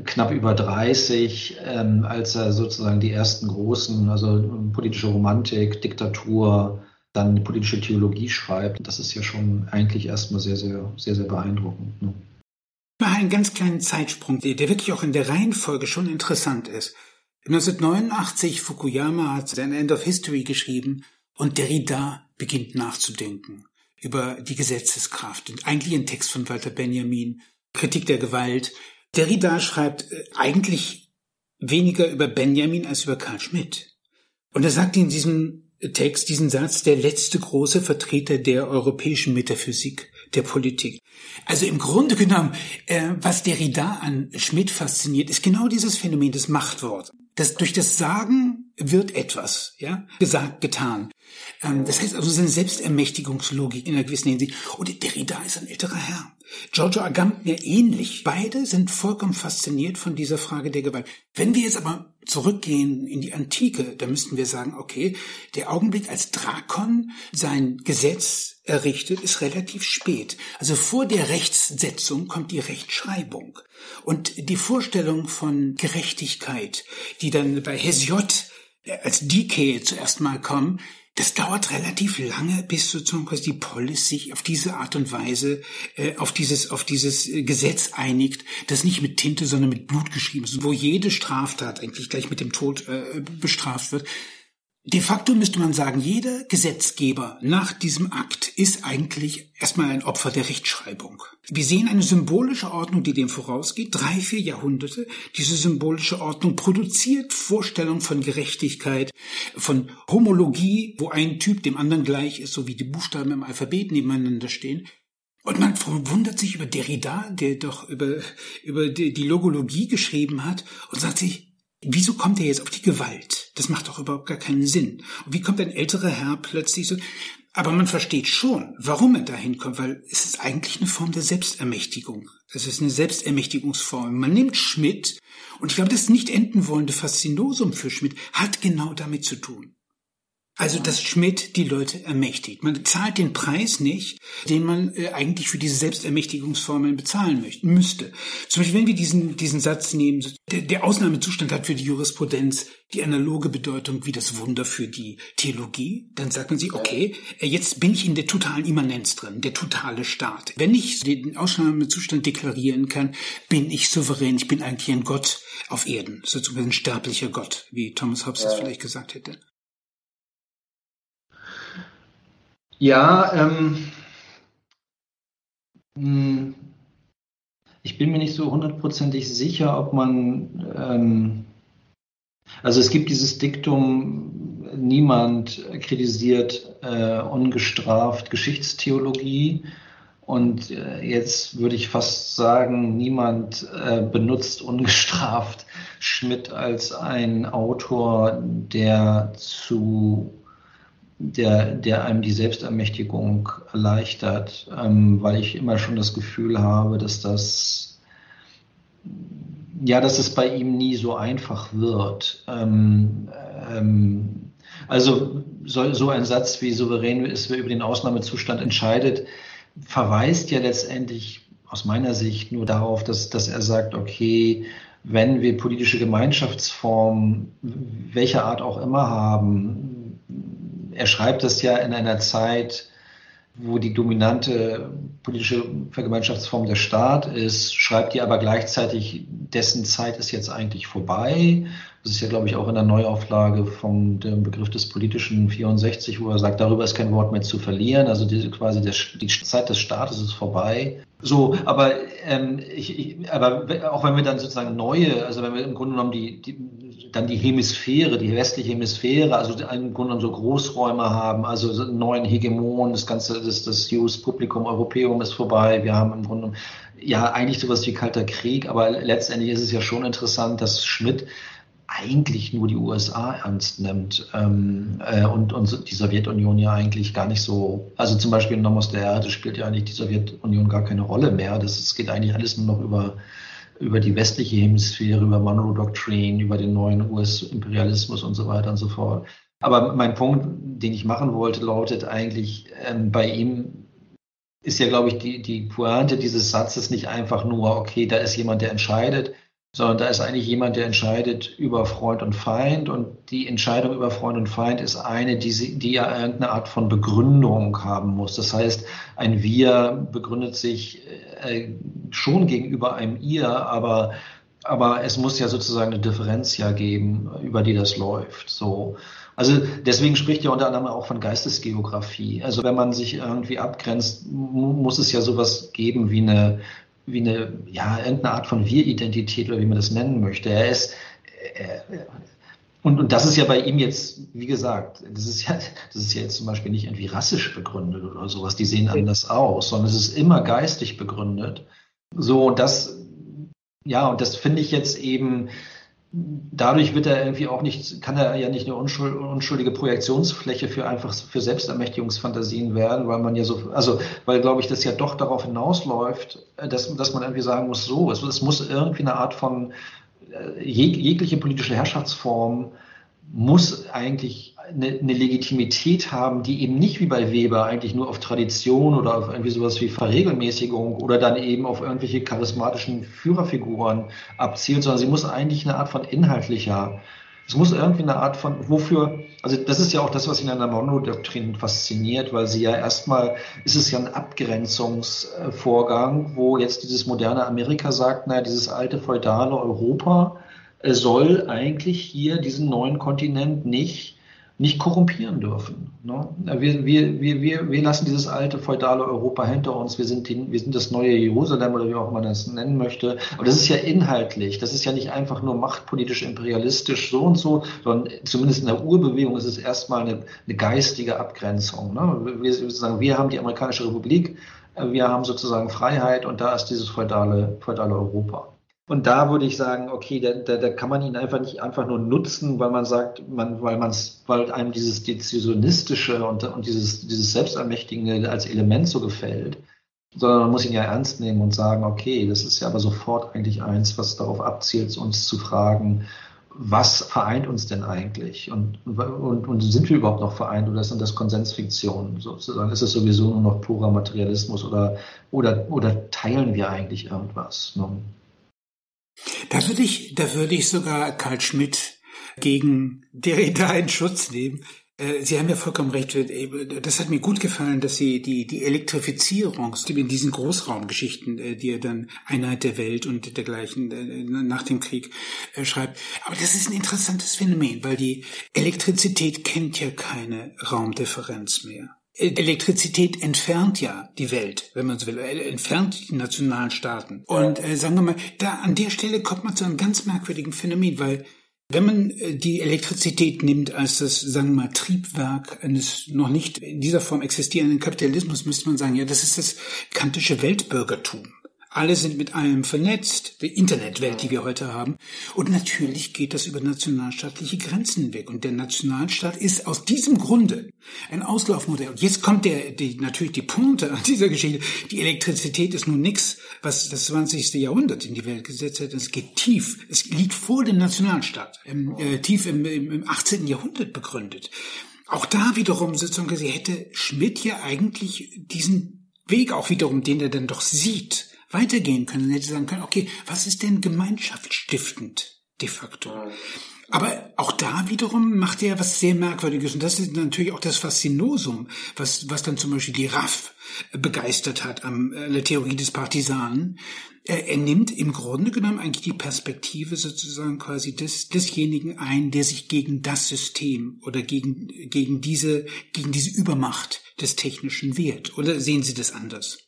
knapp über 30, ähm, als er sozusagen die ersten großen, also politische Romantik, Diktatur, dann politische Theologie schreibt. Das ist ja schon eigentlich erstmal sehr, sehr, sehr, sehr beeindruckend. Ne? Ich mache einen ganz kleinen Zeitsprung, der wirklich auch in der Reihenfolge schon interessant ist. 1989 Fukuyama hat sein End of History geschrieben und Derrida beginnt nachzudenken über die Gesetzeskraft und eigentlich ein Text von Walter Benjamin, Kritik der Gewalt, Derrida schreibt äh, eigentlich weniger über Benjamin als über Karl Schmidt. Und er sagt in diesem Text diesen Satz, der letzte große Vertreter der europäischen Metaphysik der Politik. Also im Grunde genommen, äh, was Derrida an Schmidt fasziniert, ist genau dieses Phänomen des Machtworts. Das durch das Sagen wird etwas, ja, gesagt, getan. Ähm, das heißt also, es ist eine Selbstermächtigungslogik in einer gewissen Hinsicht. Und Derrida ist ein älterer Herr. Giorgio Agamben ähnlich. Beide sind vollkommen fasziniert von dieser Frage der Gewalt. Wenn wir jetzt aber zurückgehen in die Antike, dann müssten wir sagen, okay, der Augenblick, als Drakon sein Gesetz errichtet, ist relativ spät. Also vor der Rechtssetzung kommt die Rechtschreibung. Und die Vorstellung von Gerechtigkeit, die dann bei Hesiod als Dike zuerst mal kommen, das dauert relativ lange, bis sozusagen die Polis sich auf diese Art und Weise äh, auf dieses auf dieses äh, Gesetz einigt, das nicht mit Tinte, sondern mit Blut geschrieben ist, wo jede Straftat eigentlich gleich mit dem Tod äh, bestraft wird. De facto müsste man sagen, jeder Gesetzgeber nach diesem Akt ist eigentlich erstmal ein Opfer der Rechtschreibung. Wir sehen eine symbolische Ordnung, die dem vorausgeht, drei, vier Jahrhunderte. Diese symbolische Ordnung produziert Vorstellungen von Gerechtigkeit, von Homologie, wo ein Typ dem anderen gleich ist, so wie die Buchstaben im Alphabet nebeneinander stehen. Und man wundert sich über Derrida, der doch über, über die Logologie geschrieben hat, und sagt sich, wieso kommt er jetzt auf die Gewalt? Das macht doch überhaupt gar keinen Sinn. Und wie kommt ein älterer Herr plötzlich so? Aber man versteht schon, warum er dahin kommt, weil es ist eigentlich eine Form der Selbstermächtigung. Es ist eine Selbstermächtigungsform. Man nimmt Schmidt, und ich glaube, das nicht enden wollende Faszinosum für Schmidt hat genau damit zu tun. Also, dass Schmidt die Leute ermächtigt. Man zahlt den Preis nicht, den man äh, eigentlich für diese Selbstermächtigungsformeln bezahlen möchte, müsste. Zum Beispiel, wenn wir diesen, diesen Satz nehmen, der, der Ausnahmezustand hat für die Jurisprudenz die analoge Bedeutung wie das Wunder für die Theologie, dann sagt man sich, okay, äh, jetzt bin ich in der totalen Immanenz drin, der totale Staat. Wenn ich den Ausnahmezustand deklarieren kann, bin ich souverän, ich bin eigentlich ein Gott auf Erden, sozusagen ein sterblicher Gott, wie Thomas Hobbes es vielleicht gesagt hätte. Ja, ähm, hm, ich bin mir nicht so hundertprozentig sicher, ob man, ähm, also es gibt dieses Diktum, niemand kritisiert äh, ungestraft Geschichtstheologie. Und äh, jetzt würde ich fast sagen, niemand äh, benutzt ungestraft Schmidt als ein Autor, der zu der, der einem die Selbstermächtigung erleichtert, ähm, weil ich immer schon das Gefühl habe, dass das, ja, dass es bei ihm nie so einfach wird. Ähm, ähm, also so, so ein Satz wie souverän ist, wer über den Ausnahmezustand entscheidet, verweist ja letztendlich aus meiner Sicht nur darauf, dass, dass er sagt, okay, wenn wir politische Gemeinschaftsformen welcher Art auch immer haben, er schreibt das ja in einer Zeit, wo die dominante politische Vergemeinschaftsform der Staat ist, schreibt die aber gleichzeitig, dessen Zeit ist jetzt eigentlich vorbei. Das ist ja, glaube ich, auch in der Neuauflage vom dem Begriff des politischen 64, wo er sagt, darüber ist kein Wort mehr zu verlieren. Also die, quasi der, die Zeit des Staates ist vorbei. So, aber, ähm, ich, ich, aber auch wenn wir dann sozusagen neue, also wenn wir im Grunde genommen die, die dann die Hemisphäre, die westliche Hemisphäre, also im Grunde so Großräume haben, also so einen neuen Hegemon, das ganze, das, das Jus Publikum Europäum ist vorbei. Wir haben im Grunde ja eigentlich sowas wie Kalter Krieg, aber letztendlich ist es ja schon interessant, dass Schmidt eigentlich nur die USA ernst nimmt ähm, äh, und, und die Sowjetunion ja eigentlich gar nicht so, also zum Beispiel in Nomos der Erde spielt ja eigentlich die Sowjetunion gar keine Rolle mehr. Das, es geht eigentlich alles nur noch über über die westliche Hemisphäre, über Monroe Doctrine, über den neuen US-Imperialismus und so weiter und so fort. Aber mein Punkt, den ich machen wollte, lautet eigentlich, ähm, bei ihm ist ja, glaube ich, die, die Pointe dieses Satzes nicht einfach nur, okay, da ist jemand, der entscheidet, sondern da ist eigentlich jemand, der entscheidet über Freund und Feind und die Entscheidung über Freund und Feind ist eine, die, sie, die ja irgendeine Art von Begründung haben muss. Das heißt, ein Wir begründet sich äh, schon gegenüber einem Ihr, aber, aber es muss ja sozusagen eine Differenz ja geben, über die das läuft. So. Also deswegen spricht ja unter anderem auch von Geistesgeografie. Also wenn man sich irgendwie abgrenzt, muss es ja sowas geben wie eine wie eine, ja, irgendeine Art von Wir-Identität oder wie man das nennen möchte. Er ist, äh, und, und das ist ja bei ihm jetzt, wie gesagt, das ist ja, das ist ja jetzt zum Beispiel nicht irgendwie rassisch begründet oder sowas, die sehen anders aus, sondern es ist immer geistig begründet. So, und das, ja, und das finde ich jetzt eben, dadurch wird er irgendwie auch nicht, kann er ja nicht eine unschuldige Projektionsfläche für einfach für Selbstermächtigungsfantasien werden, weil man ja so, also weil glaube ich, das ja doch darauf hinausläuft, dass, dass man irgendwie sagen muss, so, es, es muss irgendwie eine Art von jeg, jegliche politische Herrschaftsform muss eigentlich eine, eine, Legitimität haben, die eben nicht wie bei Weber eigentlich nur auf Tradition oder auf irgendwie sowas wie Verregelmäßigung oder dann eben auf irgendwelche charismatischen Führerfiguren abzielt, sondern sie muss eigentlich eine Art von inhaltlicher, es muss irgendwie eine Art von, wofür, also das ist ja auch das, was ihn an der fasziniert, weil sie ja erstmal, ist es ja ein Abgrenzungsvorgang, wo jetzt dieses moderne Amerika sagt, naja, dieses alte feudale Europa, soll eigentlich hier diesen neuen Kontinent nicht, nicht korrumpieren dürfen. Ne? Wir, wir, wir, wir, lassen dieses alte feudale Europa hinter uns. Wir sind, die, wir sind das neue Jerusalem oder wie auch man das nennen möchte. Aber das ist ja inhaltlich. Das ist ja nicht einfach nur machtpolitisch, imperialistisch so und so, sondern zumindest in der Urbewegung ist es erstmal eine, eine geistige Abgrenzung. Ne? Wir, sagen, wir haben die amerikanische Republik, wir haben sozusagen Freiheit und da ist dieses feudale, feudale Europa. Und da würde ich sagen, okay, da, da, da kann man ihn einfach nicht einfach nur nutzen, weil man sagt, man, weil man weil einem dieses Dezisionistische und, und dieses, dieses Selbstermächtigende als Element so gefällt, sondern man muss ihn ja ernst nehmen und sagen, okay, das ist ja aber sofort eigentlich eins, was darauf abzielt, uns zu fragen, was vereint uns denn eigentlich? Und, und, und sind wir überhaupt noch vereint oder sind das Konsensfiktionen sozusagen? Ist es sowieso nur noch purer Materialismus oder, oder, oder teilen wir eigentlich irgendwas? Ne? Da würde ich, da würde ich sogar Karl Schmidt gegen Derrida in Schutz nehmen. Äh, Sie haben ja vollkommen recht. Äh, das hat mir gut gefallen, dass Sie die, die Elektrifizierung in diesen Großraumgeschichten, äh, die er dann Einheit der Welt und dergleichen nach dem Krieg schreibt. Aber das ist ein interessantes Phänomen, weil die Elektrizität kennt ja keine Raumdifferenz mehr. Elektrizität entfernt ja die Welt, wenn man so will, entfernt die nationalen Staaten. Und äh, sagen wir mal, da an der Stelle kommt man zu einem ganz merkwürdigen Phänomen, weil wenn man äh, die Elektrizität nimmt als das, sagen wir mal, Triebwerk eines noch nicht in dieser Form existierenden Kapitalismus, müsste man sagen, ja, das ist das kantische Weltbürgertum. Alle sind mit allem vernetzt, die Internetwelt, die wir heute haben. Und natürlich geht das über nationalstaatliche Grenzen hinweg. Und der Nationalstaat ist aus diesem Grunde ein Auslaufmodell. Und jetzt kommt der, die, natürlich die Punkte an dieser Geschichte. Die Elektrizität ist nun nichts, was das 20. Jahrhundert in die Welt gesetzt hat. Es geht tief. Es liegt vor dem Nationalstaat, im, äh, tief im, im, im 18. Jahrhundert begründet. Auch da wiederum sozusagen, hätte Schmidt ja eigentlich diesen Weg auch wiederum, den er dann doch sieht, weitergehen können. Er hätte sagen können, okay, was ist denn gemeinschaftsstiftend de facto? Aber auch da wiederum macht er was sehr Merkwürdiges. Und das ist natürlich auch das Faszinosum, was, was dann zum Beispiel die RAF begeistert hat am äh, der Theorie des Partisanen. Er, er nimmt im Grunde genommen eigentlich die Perspektive sozusagen quasi des, desjenigen ein, der sich gegen das System oder gegen, gegen diese, gegen diese Übermacht des Technischen wehrt. Oder sehen Sie das anders?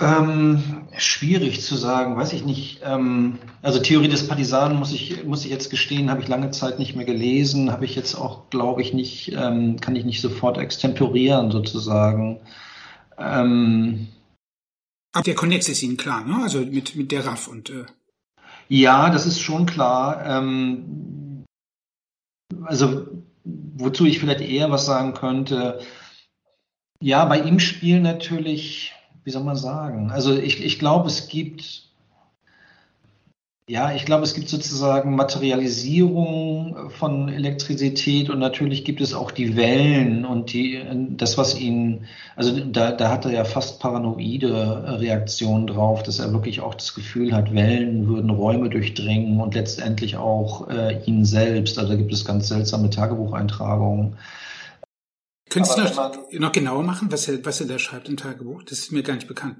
Ähm, schwierig zu sagen, weiß ich nicht. Ähm, also Theorie des Partisanen muss ich, muss ich jetzt gestehen, habe ich lange Zeit nicht mehr gelesen, habe ich jetzt auch, glaube ich, nicht, ähm, kann ich nicht sofort extemporieren sozusagen. Ähm, Aber der Konnex ist Ihnen klar, ne? Also mit, mit der RAF und äh Ja, das ist schon klar. Ähm, also wozu ich vielleicht eher was sagen könnte, ja, bei ihm spielen natürlich wie soll man sagen? Also ich, ich glaube, es gibt, ja, ich glaube, es gibt sozusagen Materialisierung von Elektrizität und natürlich gibt es auch die Wellen und die, das, was ihn, also da, da hat er ja fast paranoide Reaktionen drauf, dass er wirklich auch das Gefühl hat, Wellen würden Räume durchdringen und letztendlich auch äh, ihn selbst. Also da gibt es ganz seltsame Tagebucheintragungen. Können Sie das noch genauer machen, was er, was er da schreibt im Tagebuch? Das ist mir gar nicht bekannt.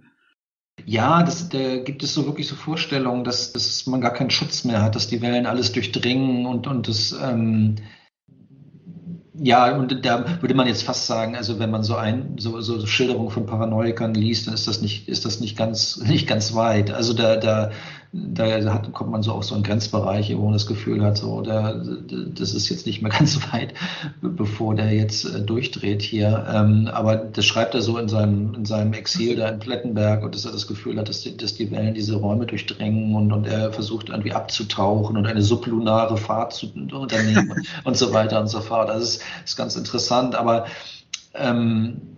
Ja, das, da gibt es so wirklich so Vorstellungen, dass, dass man gar keinen Schutz mehr hat, dass die Wellen alles durchdringen und, und das, ähm, ja, und da würde man jetzt fast sagen, also wenn man so ein, so, so Schilderungen von Paranoikern liest, dann ist das nicht, ist das nicht ganz, nicht ganz weit. Also da, da, da hat, kommt man so auf so einen Grenzbereich, wo man das Gefühl hat, so, da, das ist jetzt nicht mehr ganz weit, bevor der jetzt äh, durchdreht hier. Ähm, aber das schreibt er so in seinem, in seinem Exil da in Plettenberg und dass er das Gefühl hat, dass die, dass die Wellen diese Räume durchdrängen und, und er versucht irgendwie abzutauchen und eine sublunare Fahrt zu unternehmen und so weiter und so fort. Das ist, ist ganz interessant, aber ähm,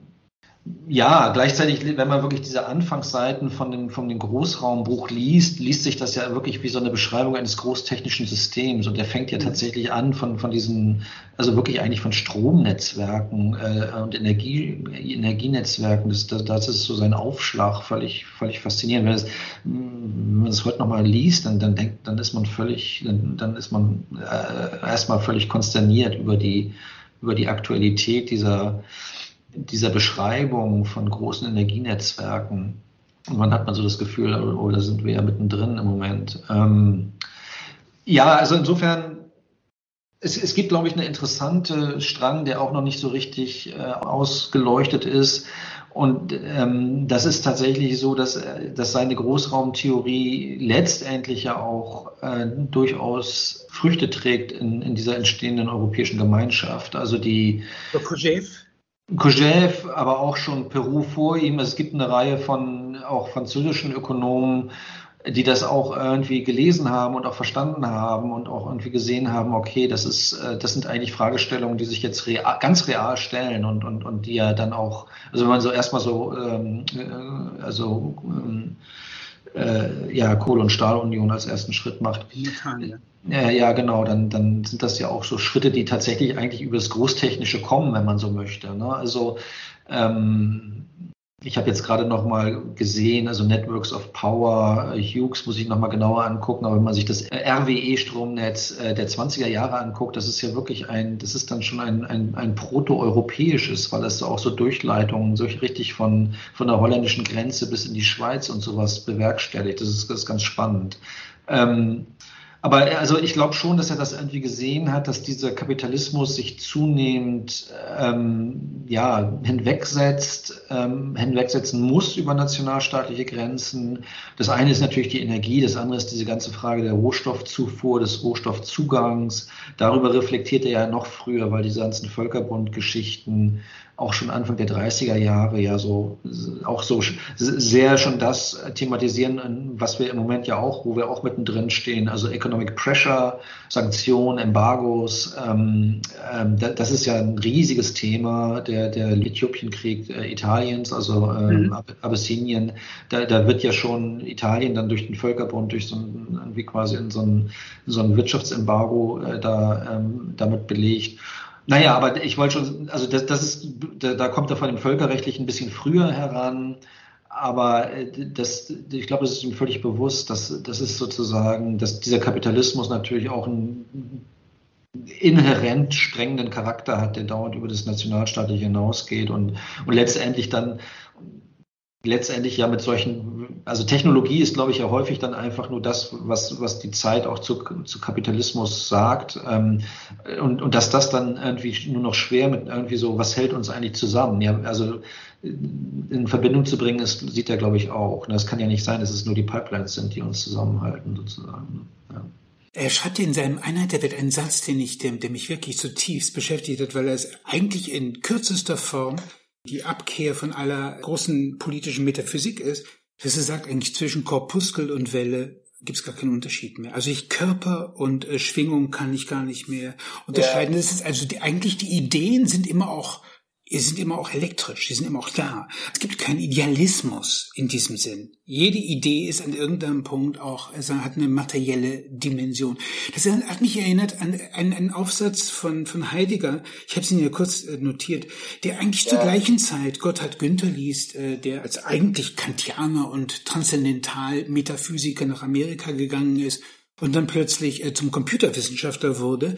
ja, gleichzeitig, wenn man wirklich diese Anfangsseiten von dem, von dem Großraumbuch liest, liest sich das ja wirklich wie so eine Beschreibung eines großtechnischen Systems. Und der fängt ja mhm. tatsächlich an von, von diesen, also wirklich eigentlich von Stromnetzwerken äh, und Energie, Energienetzwerken. Das, das, ist so sein Aufschlag, völlig, völlig faszinierend. Wenn, es, wenn man das heute nochmal liest, dann, dann denkt, dann ist man völlig, dann, dann ist man äh, erstmal völlig konsterniert über die, über die Aktualität dieser, dieser Beschreibung von großen Energienetzwerken. Und man hat man so das Gefühl, oh, da sind wir ja mittendrin im Moment. Ähm, ja, also insofern, es, es gibt, glaube ich, eine interessante Strang, der auch noch nicht so richtig äh, ausgeleuchtet ist. Und ähm, das ist tatsächlich so, dass, dass seine Großraumtheorie letztendlich ja auch äh, durchaus Früchte trägt in, in dieser entstehenden europäischen Gemeinschaft. Also die. Kojève? Kojève, aber auch schon Peru vor ihm. Es gibt eine Reihe von auch französischen Ökonomen, die das auch irgendwie gelesen haben und auch verstanden haben und auch irgendwie gesehen haben, okay, das ist, äh, das sind eigentlich Fragestellungen, die sich jetzt real, ganz real stellen und, und, und die ja dann auch, also wenn man so erstmal so, ähm, äh, also ähm, äh, ja, Kohle- und Stahlunion als ersten Schritt macht. Ja, ja, genau. Dann, dann sind das ja auch so Schritte, die tatsächlich eigentlich über das Großtechnische kommen, wenn man so möchte. Ne? Also ähm, ich habe jetzt gerade noch mal gesehen, also Networks of Power, Hughes muss ich noch mal genauer angucken, aber wenn man sich das RWE-Stromnetz äh, der 20er Jahre anguckt, das ist ja wirklich ein, das ist dann schon ein, ein, ein proto-europäisches, weil es auch so Durchleitungen, so richtig von, von der holländischen Grenze bis in die Schweiz und sowas bewerkstelligt. Das ist, das ist ganz spannend. Ähm, aber also ich glaube schon, dass er das irgendwie gesehen hat, dass dieser Kapitalismus sich zunehmend ähm, ja, hinwegsetzt, ähm, hinwegsetzen muss über nationalstaatliche Grenzen. Das eine ist natürlich die Energie, das andere ist diese ganze Frage der Rohstoffzufuhr, des Rohstoffzugangs. Darüber reflektiert er ja noch früher, weil diese ganzen Völkerbundgeschichten auch schon Anfang der 30er Jahre ja so auch so sehr schon das thematisieren, was wir im Moment ja auch, wo wir auch mittendrin stehen, also Economic Pressure, Sanktionen, Embargos, ähm, ähm, das ist ja ein riesiges Thema, der, der Äthiopienkrieg äh, Italiens, also ähm, mhm. Abyssinien, da, da wird ja schon Italien dann durch den Völkerbund, durch so ein, wie quasi in so ein, so ein Wirtschaftsembargo äh, da ähm, damit belegt. Naja, aber ich wollte schon, also das, das ist, da, da kommt er von dem Völkerrechtlichen ein bisschen früher heran. Aber äh, das, ich glaube, es ist ihm völlig bewusst, dass das ist sozusagen, dass dieser Kapitalismus natürlich auch einen inhärent sprengenden Charakter hat, der dauernd über das Nationalstaatliche hinausgeht und, und letztendlich dann letztendlich ja mit solchen, also Technologie ist, glaube ich, ja häufig dann einfach nur das, was, was die Zeit auch zu, zu Kapitalismus sagt. Ähm, und, und dass das dann irgendwie nur noch schwer mit irgendwie so, was hält uns eigentlich zusammen? Ja, also in Verbindung zu bringen, ist, sieht er, glaube ich, auch. Das kann ja nicht sein, dass es nur die Pipelines sind, die uns zusammenhalten, sozusagen. Ja. Er schreibt in seinem Einheit der Welt einen Satz, den ich, der, der mich wirklich zutiefst beschäftigt hat, weil er es eigentlich in kürzester Form die Abkehr von aller großen politischen Metaphysik ist, dass er sagt, eigentlich zwischen Korpuskel und Welle gibt es gar keinen Unterschied mehr. Also ich Körper und äh, Schwingung kann ich gar nicht mehr unterscheiden. Ja. Das ist also die, eigentlich die Ideen sind immer auch Sie sind immer auch elektrisch, sie sind immer auch da. Es gibt keinen Idealismus in diesem Sinn. Jede Idee ist an irgendeinem Punkt auch, also hat eine materielle Dimension. Das hat mich erinnert an einen, Aufsatz von, von Heidegger, ich habe es Ihnen ja kurz äh, notiert, der eigentlich ja. zur gleichen Zeit Gotthard Günther liest, äh, der als eigentlich Kantianer und Transzendental-Metaphysiker nach Amerika gegangen ist und dann plötzlich äh, zum Computerwissenschaftler wurde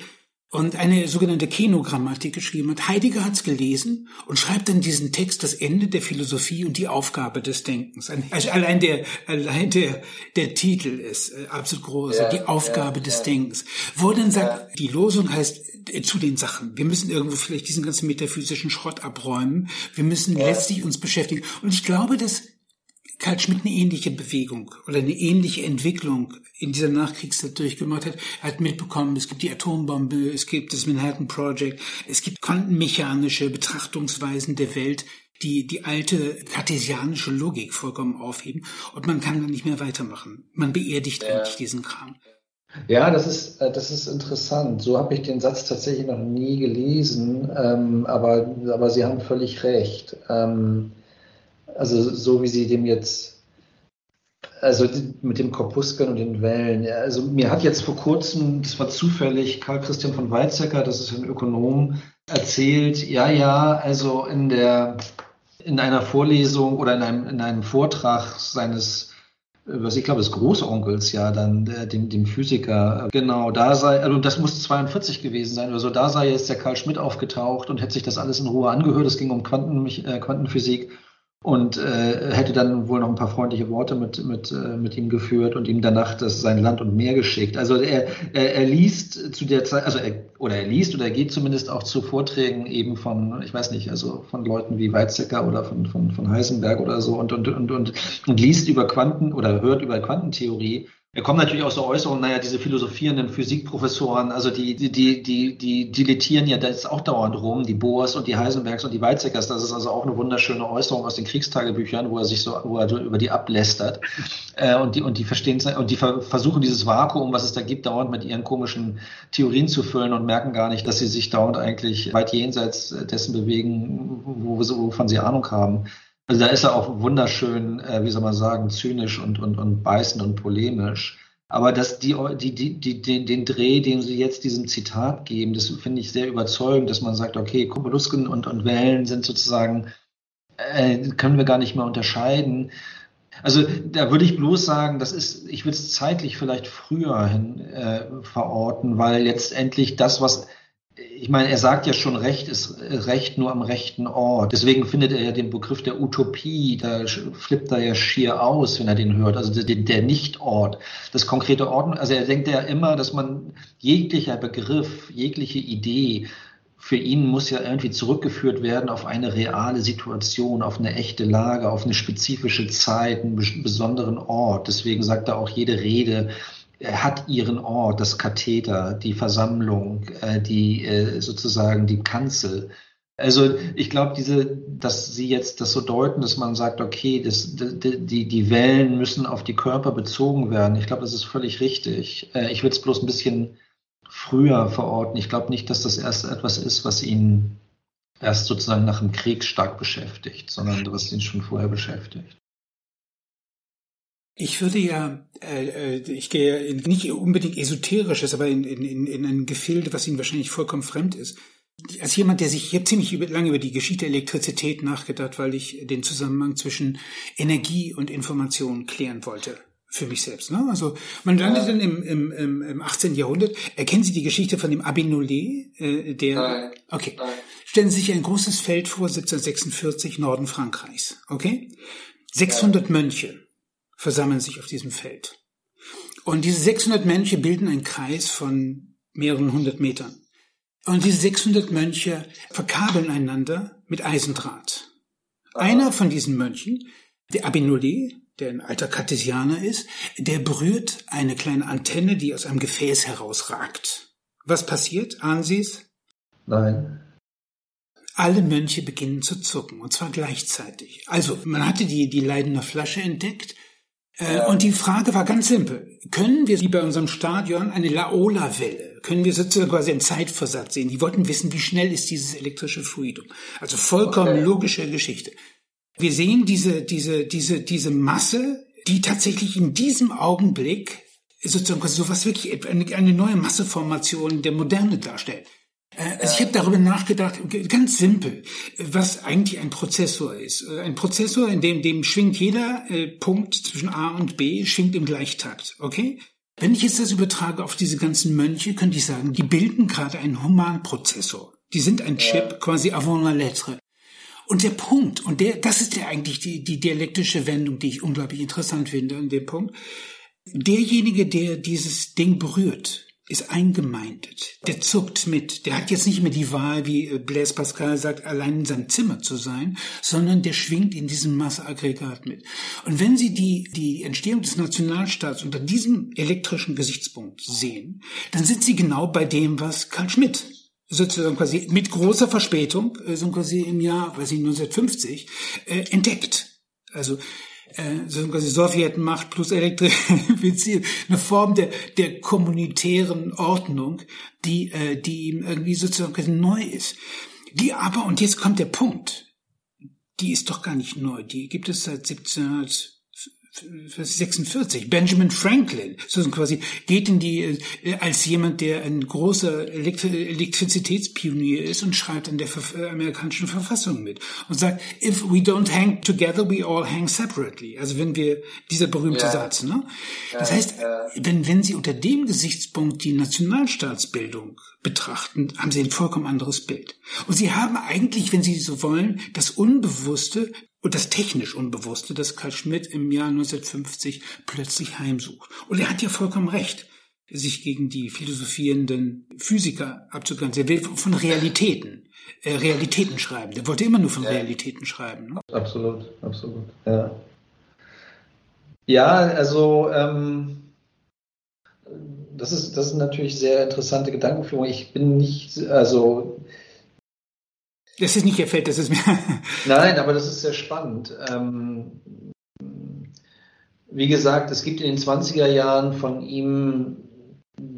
und eine sogenannte Kenogrammatik geschrieben hat. Heidegger hat's gelesen und schreibt dann diesen Text das Ende der Philosophie und die Aufgabe des Denkens. Also allein der, allein der, der Titel ist äh, absolut groß, ja, die Aufgabe ja, des ja. Denkens. Wo dann sagt, die Losung heißt äh, zu den Sachen. Wir müssen irgendwo vielleicht diesen ganzen metaphysischen Schrott abräumen. Wir müssen letztlich uns beschäftigen. Und ich glaube, dass Karl Schmidt eine ähnliche Bewegung oder eine ähnliche Entwicklung in dieser Nachkriegszeit durchgemacht hat. Hat mitbekommen, es gibt die Atombombe, es gibt das Manhattan Project, es gibt quantenmechanische Betrachtungsweisen der Welt, die die alte kartesianische Logik vollkommen aufheben und man kann dann nicht mehr weitermachen. Man beerdigt ja. eigentlich diesen Kram. Ja, das ist, äh, das ist interessant. So habe ich den Satz tatsächlich noch nie gelesen, ähm, aber, aber Sie haben völlig recht. Ähm, also so wie Sie dem jetzt, also mit dem Korpuskeln und den Wellen. Also mir hat jetzt vor kurzem, das war zufällig, Karl Christian von Weizsäcker, das ist ein Ökonom, erzählt, ja, ja, also in der in einer Vorlesung oder in einem, in einem Vortrag seines was ich glaube, des Großonkels ja dann, äh, dem, dem Physiker. Genau, da sei, also das muss 42 gewesen sein oder so, da sei jetzt der Karl Schmidt aufgetaucht und hätte sich das alles in Ruhe angehört. Es ging um Quanten, äh, Quantenphysik und äh, hätte dann wohl noch ein paar freundliche Worte mit, mit, äh, mit ihm geführt und ihm danach das sein Land und Meer geschickt. Also er, er, er liest zu der Zeit, also er, oder er liest oder er geht zumindest auch zu Vorträgen eben von, ich weiß nicht, also von Leuten wie Weizsäcker oder von, von, von Heisenberg oder so und, und, und, und, und liest über Quanten oder hört über Quantentheorie da kommen natürlich auch so Äußerungen, naja, diese philosophierenden Physikprofessoren, also die, die, die, die, die dilettieren ja das auch dauernd rum, die Boas und die Heisenbergs und die Weizsäckers. Das ist also auch eine wunderschöne Äußerung aus den Kriegstagebüchern, wo er sich so, wo er über die ablästert. Äh, und die, und die verstehen, und die versuchen dieses Vakuum, was es da gibt, dauernd mit ihren komischen Theorien zu füllen und merken gar nicht, dass sie sich dauernd eigentlich weit jenseits dessen bewegen, wo, wovon sie Ahnung haben. Also da ist er auch wunderschön, äh, wie soll man sagen, zynisch und, und, und beißend und polemisch. Aber dass die, die, die, die, den, Dreh, den sie jetzt diesem Zitat geben, das finde ich sehr überzeugend, dass man sagt, okay, Mollusken und, und Wellen sind sozusagen, äh, können wir gar nicht mehr unterscheiden. Also da würde ich bloß sagen, das ist, ich würde es zeitlich vielleicht früher hin äh, verorten, weil letztendlich das, was ich meine, er sagt ja schon, Recht ist Recht nur am rechten Ort. Deswegen findet er ja den Begriff der Utopie, da flippt er ja schier aus, wenn er den hört. Also der, der Nichtort, das konkrete Ort. Also er denkt ja immer, dass man jeglicher Begriff, jegliche Idee für ihn muss ja irgendwie zurückgeführt werden auf eine reale Situation, auf eine echte Lage, auf eine spezifische Zeit, einen besonderen Ort. Deswegen sagt er auch jede Rede, hat ihren Ort, das Katheter, die Versammlung, äh, die äh, sozusagen die Kanzel. Also ich glaube, diese, dass Sie jetzt das so deuten, dass man sagt, okay, das, die, die Wellen müssen auf die Körper bezogen werden. Ich glaube, das ist völlig richtig. Äh, ich würde es bloß ein bisschen früher verorten. Ich glaube nicht, dass das erst etwas ist, was ihn erst sozusagen nach dem Krieg stark beschäftigt, sondern was ihn schon vorher beschäftigt. Ich würde ja, äh, äh, ich gehe in nicht unbedingt esoterisches, aber in, in, in ein Gefilde, was Ihnen wahrscheinlich vollkommen fremd ist. Als jemand, der sich, ich habe ziemlich lange über die Geschichte der Elektrizität nachgedacht, weil ich den Zusammenhang zwischen Energie und Information klären wollte für mich selbst. Ne? Also man landet dann im, im, im, im 18. Jahrhundert. Erkennen Sie die Geschichte von dem Abbé Nollet? Äh, der, Nein. Okay. Nein. Stellen Sie sich ein großes Feld vor, 1746, Norden Frankreichs. Okay? 600 ja. Mönche versammeln sich auf diesem Feld. Und diese 600 Mönche bilden einen Kreis von mehreren hundert Metern. Und diese 600 Mönche verkabeln einander mit Eisendraht. Einer von diesen Mönchen, der Abinolé, der ein alter Kartesianer ist, der berührt eine kleine Antenne, die aus einem Gefäß herausragt. Was passiert? Ahnen Sie es? Nein. Alle Mönche beginnen zu zucken, und zwar gleichzeitig. Also, man hatte die, die Leidener Flasche entdeckt äh, und die Frage war ganz simpel. Können wir wie bei unserem Stadion eine Laola-Welle, können wir sozusagen quasi einen Zeitversatz sehen? Die wollten wissen, wie schnell ist dieses elektrische Fluidum. Also vollkommen okay. logische Geschichte. Wir sehen diese, diese, diese, diese Masse, die tatsächlich in diesem Augenblick sozusagen quasi sowas wirklich eine, eine neue Masseformation der Moderne darstellt. Äh, also ich habe darüber nachgedacht, ganz simpel, was eigentlich ein Prozessor ist. Äh, ein Prozessor, in dem, dem schwingt jeder äh, Punkt zwischen A und B, schwingt im Gleichtakt, okay? Wenn ich jetzt das übertrage auf diese ganzen Mönche, könnte ich sagen, die bilden gerade einen Humanprozessor. Die sind ein Chip, quasi avant la lettre. Und der Punkt, und der, das ist ja eigentlich die, die dialektische Wendung, die ich unglaublich interessant finde an dem Punkt. Derjenige, der dieses Ding berührt, ist eingemeindet. Der zuckt mit. Der hat jetzt nicht mehr die Wahl, wie äh, Blaise Pascal sagt, allein in seinem Zimmer zu sein, sondern der schwingt in diesem Masseaggregat mit. Und wenn Sie die, die Entstehung des Nationalstaats unter diesem elektrischen Gesichtspunkt sehen, dann sind Sie genau bei dem, was Karl Schmidt sozusagen quasi mit großer Verspätung, äh, so quasi im Jahr, weiß ich, 1950, äh, entdeckt. Also äh, quasi Sowjetmacht plus Elektrifizierung, eine Form der, der kommunitären Ordnung, die, äh, die ihm irgendwie sozusagen neu ist. Die aber, und jetzt kommt der Punkt, die ist doch gar nicht neu, die gibt es seit 1700 46. Benjamin Franklin, so quasi geht in die äh, als jemand, der ein großer Elektri Elektrizitätspionier ist und schreibt in der Ver amerikanischen Verfassung mit und sagt, if we don't hang together, we all hang separately. Also wenn wir dieser berühmte ja. Satz, ne? Das heißt, wenn wenn Sie unter dem Gesichtspunkt die Nationalstaatsbildung betrachten, haben Sie ein vollkommen anderes Bild. Und Sie haben eigentlich, wenn Sie so wollen, das Unbewusste und das technisch Unbewusste, das Karl Schmidt im Jahr 1950 plötzlich heimsucht. Und er hat ja vollkommen recht, sich gegen die philosophierenden Physiker abzugrenzen. Er will von Realitäten, äh, Realitäten schreiben. Der wollte immer nur von ja. Realitäten schreiben. Ne? Absolut, absolut. Ja, ja also ähm, das ist das ist natürlich sehr interessante Gedankenführung. Ich bin nicht, also das ist nicht Ihr Feld, das ist mir. Nein, aber das ist sehr spannend. Ähm, wie gesagt, es gibt in den 20er Jahren von ihm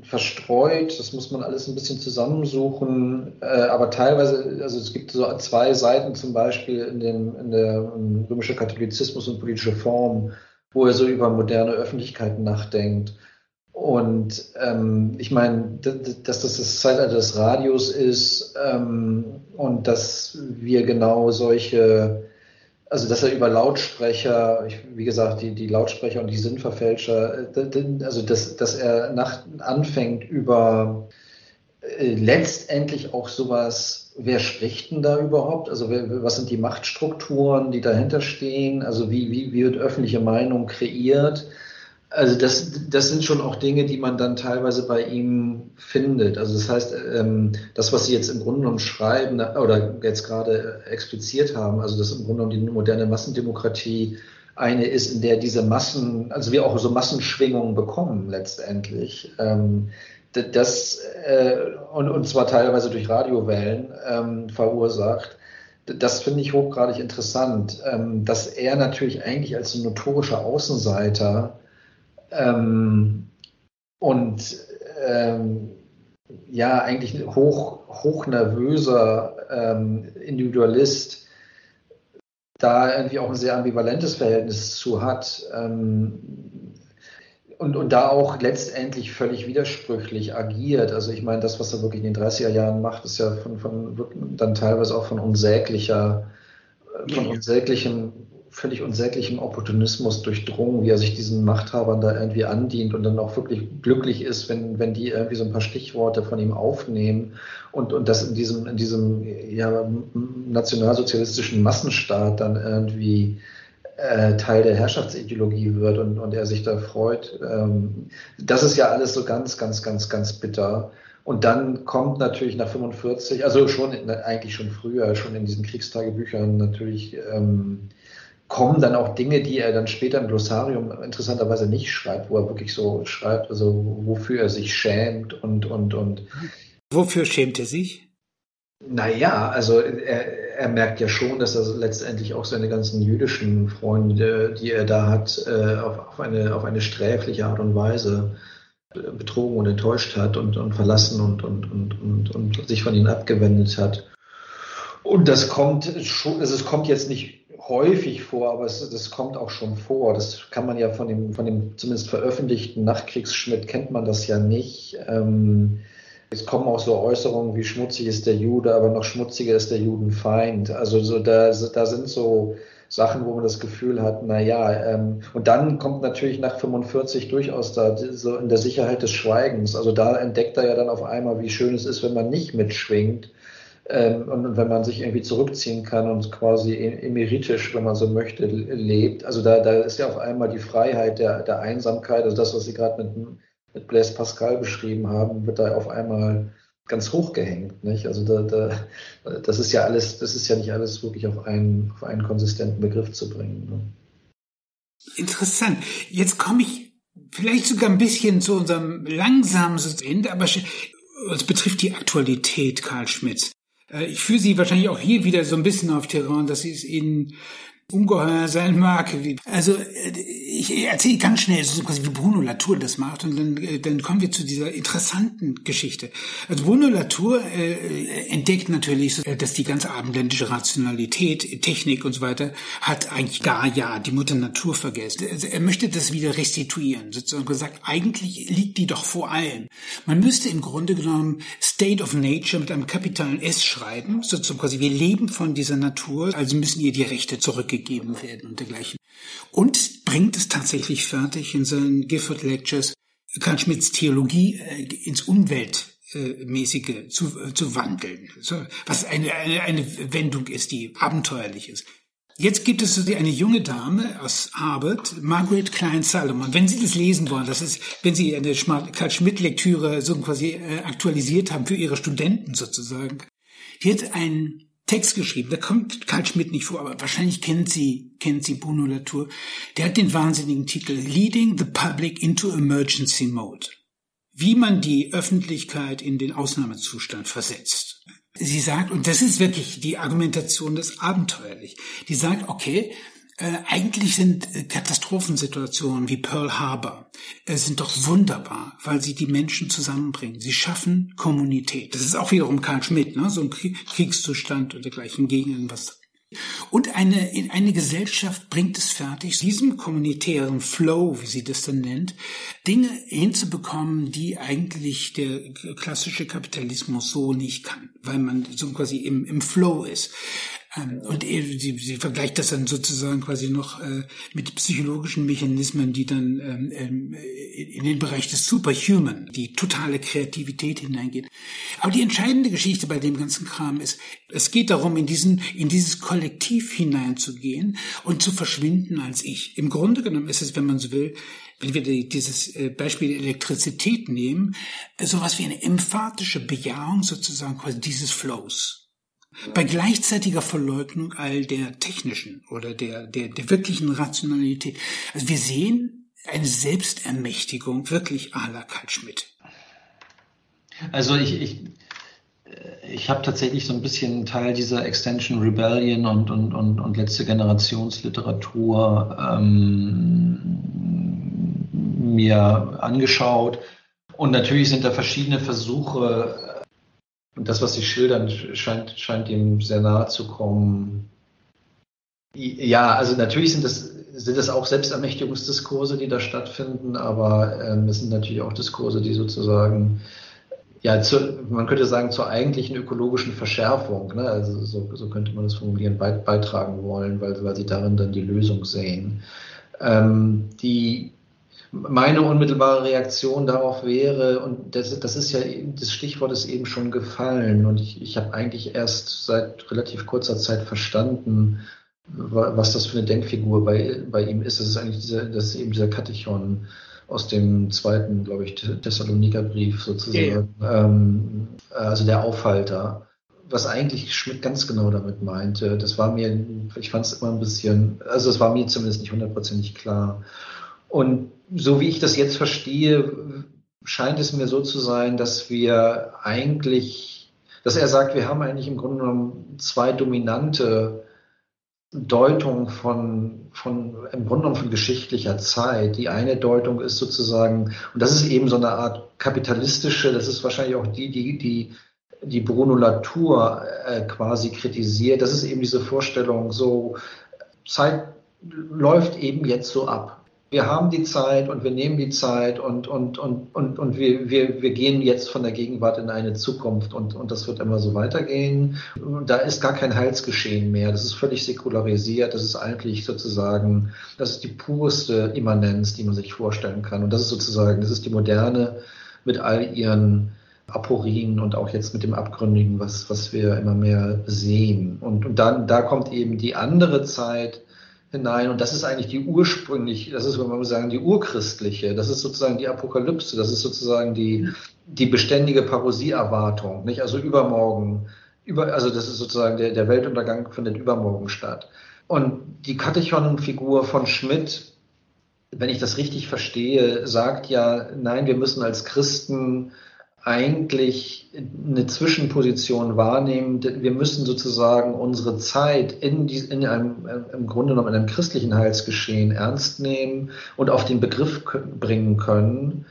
verstreut, das muss man alles ein bisschen zusammensuchen, äh, aber teilweise, also es gibt so zwei Seiten zum Beispiel in, dem, in der römische Katholizismus und politische Form, wo er so über moderne Öffentlichkeit nachdenkt. Und ähm, ich meine, dass das das Zeitalter des Radios ist ähm, und dass wir genau solche, also dass er über Lautsprecher, ich, wie gesagt, die, die Lautsprecher und die Sinnverfälscher, äh, also dass, dass er nach, anfängt über äh, letztendlich auch sowas, wer spricht denn da überhaupt? Also wer, was sind die Machtstrukturen, die dahinter stehen? Also wie, wie, wie wird öffentliche Meinung kreiert? Also das, das sind schon auch Dinge, die man dann teilweise bei ihm findet. Also das heißt, ähm, das, was Sie jetzt im Grunde genommen schreiben oder jetzt gerade expliziert haben, also dass im Grunde genommen die moderne Massendemokratie eine ist, in der diese Massen, also wir auch so Massenschwingungen bekommen letztendlich. Ähm, das äh, und, und zwar teilweise durch Radiowellen ähm, verursacht. Das finde ich hochgradig interessant, dass er natürlich eigentlich als notorischer Außenseiter ähm, und ähm, ja, eigentlich ein hoch, hochnervöser ähm, Individualist da irgendwie auch ein sehr ambivalentes Verhältnis zu hat. Ähm, und, und da auch letztendlich völlig widersprüchlich agiert. Also ich meine, das, was er wirklich in den 30er Jahren macht, ist ja von, von dann teilweise auch von unsäglicher, von unsäglichem völlig unsäglichem Opportunismus durchdrungen, wie er sich diesen Machthabern da irgendwie andient und dann auch wirklich glücklich ist, wenn, wenn die irgendwie so ein paar Stichworte von ihm aufnehmen und, und das in diesem, in diesem ja, nationalsozialistischen Massenstaat dann irgendwie äh, Teil der Herrschaftsideologie wird und, und er sich da freut. Ähm, das ist ja alles so ganz, ganz, ganz, ganz bitter. Und dann kommt natürlich nach 45, also schon eigentlich schon früher, schon in diesen Kriegstagebüchern natürlich ähm, kommen dann auch Dinge, die er dann später im Glossarium interessanterweise nicht schreibt, wo er wirklich so schreibt, also wofür er sich schämt und, und, und. Wofür schämt er sich? Naja, also er, er merkt ja schon, dass er letztendlich auch seine ganzen jüdischen Freunde, die er da hat, äh, auf, auf, eine, auf eine sträfliche Art und Weise betrogen und enttäuscht hat und, und verlassen und, und, und, und, und sich von ihnen abgewendet hat. Und das kommt schon, also es kommt jetzt nicht häufig vor, aber es, das kommt auch schon vor. Das kann man ja von dem, von dem zumindest veröffentlichten Nachkriegsschmidt kennt man das ja nicht. Ähm, es kommen auch so Äußerungen wie schmutzig ist der Jude, aber noch schmutziger ist der Judenfeind. Also so, da, da sind so Sachen, wo man das Gefühl hat, na ja, ähm, und dann kommt natürlich nach 45 durchaus da so in der Sicherheit des Schweigens. Also da entdeckt er ja dann auf einmal, wie schön es ist, wenn man nicht mitschwingt ähm, und wenn man sich irgendwie zurückziehen kann und quasi emeritisch, wenn man so möchte, lebt. Also da, da ist ja auf einmal die Freiheit der, der Einsamkeit, also das, was Sie gerade mit mit Blaise Pascal beschrieben haben, wird da auf einmal ganz hoch gehängt. Nicht? Also da, da, das ist ja alles, das ist ja nicht alles wirklich auf einen, auf einen konsistenten Begriff zu bringen. Ne? Interessant. Jetzt komme ich vielleicht sogar ein bisschen zu unserem langsamen Ende, aber es betrifft die Aktualität Karl Schmitz. Äh, ich fühle Sie wahrscheinlich auch hier wieder so ein bisschen auf Terrain, dass Sie es Ihnen ungeheuer sein mag. Also ich erzähle ganz schnell, so quasi wie Bruno Latour das macht und dann, äh, dann kommen wir zu dieser interessanten Geschichte. Also Bruno Latour äh, entdeckt natürlich, äh, dass die ganze abendländische Rationalität, Technik und so weiter hat eigentlich gar ja die Mutter Natur vergessen. Also er möchte das wieder restituieren, sozusagen gesagt, eigentlich liegt die doch vor allem. Man müsste im Grunde genommen State of Nature mit einem kapitalen S schreiben, sozusagen quasi wir leben von dieser Natur, also müssen ihr die Rechte zurückgeben gegeben werden und dergleichen. Und bringt es tatsächlich fertig in seinen Gifford Lectures, Karl Schmidts Theologie äh, ins Umweltmäßige zu, äh, zu wandeln. Was eine, eine, eine Wendung ist, die abenteuerlich ist. Jetzt gibt es eine junge Dame aus Harvard, Margaret Klein Salomon. Wenn Sie das lesen wollen, das ist, wenn Sie eine Karl Schmidt Lektüre so quasi äh, aktualisiert haben für Ihre Studenten sozusagen, hat ein Text geschrieben. Da kommt Karl Schmidt nicht vor, aber wahrscheinlich kennt sie, kennt sie Bruno Latour. Der hat den wahnsinnigen Titel Leading the Public into Emergency Mode. Wie man die Öffentlichkeit in den Ausnahmezustand versetzt. Sie sagt, und das ist wirklich die Argumentation des Abenteuerlich, die sagt, okay, äh, eigentlich sind äh, Katastrophensituationen wie Pearl Harbor äh, sind doch wunderbar, weil sie die Menschen zusammenbringen. Sie schaffen Kommunität. Das ist auch wiederum Karl Schmidt, ne? so ein Kriegszustand und dergleichen Gegenden, was und eine, in eine Gesellschaft bringt es fertig, diesem kommunitären Flow, wie sie das dann nennt, Dinge hinzubekommen, die eigentlich der klassische Kapitalismus so nicht kann, weil man so quasi im, im Flow ist. Ähm, und sie, sie vergleicht das dann sozusagen quasi noch äh, mit psychologischen Mechanismen, die dann ähm, ähm, in den Bereich des Superhuman, die totale Kreativität hineingeht. Aber die entscheidende Geschichte bei dem ganzen Kram ist, es geht darum, in diesen, in dieses Kollektiv hineinzugehen und zu verschwinden als ich. Im Grunde genommen ist es, wenn man so will, wenn wir dieses äh, Beispiel Elektrizität nehmen, sowas wie eine emphatische Bejahung sozusagen quasi dieses Flows bei gleichzeitiger Verleugnung all der technischen oder der, der, der wirklichen Rationalität. Also wir sehen eine Selbstermächtigung wirklich à la Karl Schmidt. Also ich, ich, ich habe tatsächlich so ein bisschen Teil dieser Extension Rebellion und, und, und, und letzte Generationsliteratur ähm, mir angeschaut. Und natürlich sind da verschiedene Versuche, und das, was Sie schildern, scheint, scheint ihm sehr nahe zu kommen. Ja, also natürlich sind das, sind das auch Selbstermächtigungsdiskurse, die da stattfinden, aber ähm, es sind natürlich auch Diskurse, die sozusagen, ja, zu, man könnte sagen, zur eigentlichen ökologischen Verschärfung, ne? also so, so könnte man das formulieren, beitragen wollen, weil, weil sie darin dann die Lösung sehen. Ähm, die meine unmittelbare Reaktion darauf wäre, und das, das ist ja, das Stichwort ist eben schon gefallen, und ich, ich habe eigentlich erst seit relativ kurzer Zeit verstanden, was das für eine Denkfigur bei, bei ihm ist. Das ist eigentlich dieser, das ist eben dieser Katechon aus dem zweiten, glaube ich, Thessaloniker Brief sozusagen, ja. ähm, also der Aufhalter. Was eigentlich Schmidt ganz genau damit meinte, das war mir, ich fand es immer ein bisschen, also es war mir zumindest nicht hundertprozentig klar. Und so wie ich das jetzt verstehe, scheint es mir so zu sein, dass wir eigentlich, dass er sagt, wir haben eigentlich im Grunde genommen zwei dominante Deutungen von, von, im Grunde genommen von geschichtlicher Zeit. Die eine Deutung ist sozusagen, und das ist eben so eine Art kapitalistische, das ist wahrscheinlich auch die, die, die, die Bruno Latour äh, quasi kritisiert. Das ist eben diese Vorstellung, so Zeit läuft eben jetzt so ab wir haben die Zeit und wir nehmen die Zeit und, und, und, und, und wir, wir, wir gehen jetzt von der Gegenwart in eine Zukunft und, und das wird immer so weitergehen. Da ist gar kein Heilsgeschehen mehr. Das ist völlig säkularisiert. Das ist eigentlich sozusagen, das ist die purste Immanenz, die man sich vorstellen kann. Und das ist sozusagen, das ist die moderne mit all ihren Aporien und auch jetzt mit dem Abgründigen, was, was wir immer mehr sehen. Und, und dann, da kommt eben die andere Zeit, hinein. Und das ist eigentlich die ursprünglich, das ist, wenn man sagen, die urchristliche, das ist sozusagen die Apokalypse, das ist sozusagen die, die beständige Parosieerwartung, nicht? Also übermorgen, über, also das ist sozusagen der, der Weltuntergang findet übermorgen statt. Und die Katechon-Figur von Schmidt, wenn ich das richtig verstehe, sagt ja, nein, wir müssen als Christen eigentlich eine Zwischenposition wahrnehmen. Wir müssen sozusagen unsere Zeit in, die, in einem, im Grunde genommen in einem christlichen Heilsgeschehen ernst nehmen und auf den Begriff bringen können.